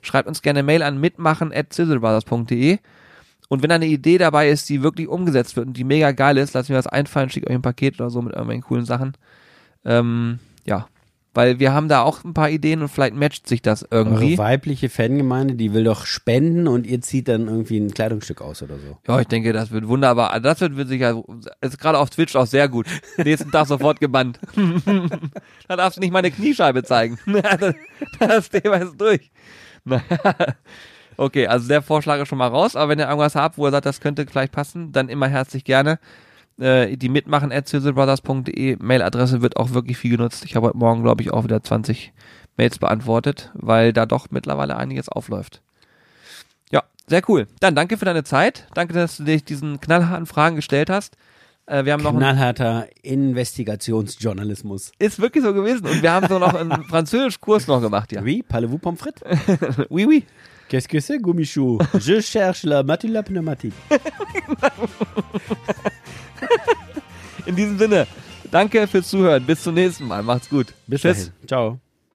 B: Schreibt uns gerne Mail an mitmachen.zizzlebrothers.de und wenn eine Idee dabei ist, die wirklich umgesetzt wird und die mega geil ist, lasst mir das einfallen, schickt euch ein Paket oder so mit irgendwelchen coolen Sachen. Ähm, ja, weil wir haben da auch ein paar Ideen und vielleicht matcht sich das irgendwie.
A: Eure weibliche Fangemeinde, die will doch spenden und ihr zieht dann irgendwie ein Kleidungsstück aus oder so.
B: Ja, ich denke, das wird wunderbar. Das wird, sicher, ist gerade auf Twitch auch sehr gut. Nächsten Tag sofort gebannt. da darfst du nicht meine Kniescheibe zeigen. das Thema ist durch. Okay, also der Vorschlag ist schon mal raus, aber wenn ihr irgendwas habt, wo ihr sagt, das könnte vielleicht passen, dann immer herzlich gerne. Äh, die mitmachen at sizzlebrothers.de Mailadresse wird auch wirklich viel genutzt. Ich habe heute Morgen, glaube ich, auch wieder 20 Mails beantwortet, weil da doch mittlerweile einiges aufläuft. Ja, sehr cool. Dann danke für deine Zeit. Danke, dass du dich diesen knallharten Fragen gestellt hast. Äh, wir haben noch
A: Knallharter Investigationsjournalismus.
B: ist wirklich so gewesen und wir haben so noch einen Französischkurs noch gemacht, ja.
A: Oui, parlez-vous pommes frites?
B: Oui, oui.
A: Qu'est-ce que c'est, Gummichou? Je cherche la matula pneumatique.
B: In diesem Sinne, danke fürs Zuhören. Bis zum nächsten Mal. Macht's gut.
A: Bis
B: Tschüss.
A: dahin. Ciao.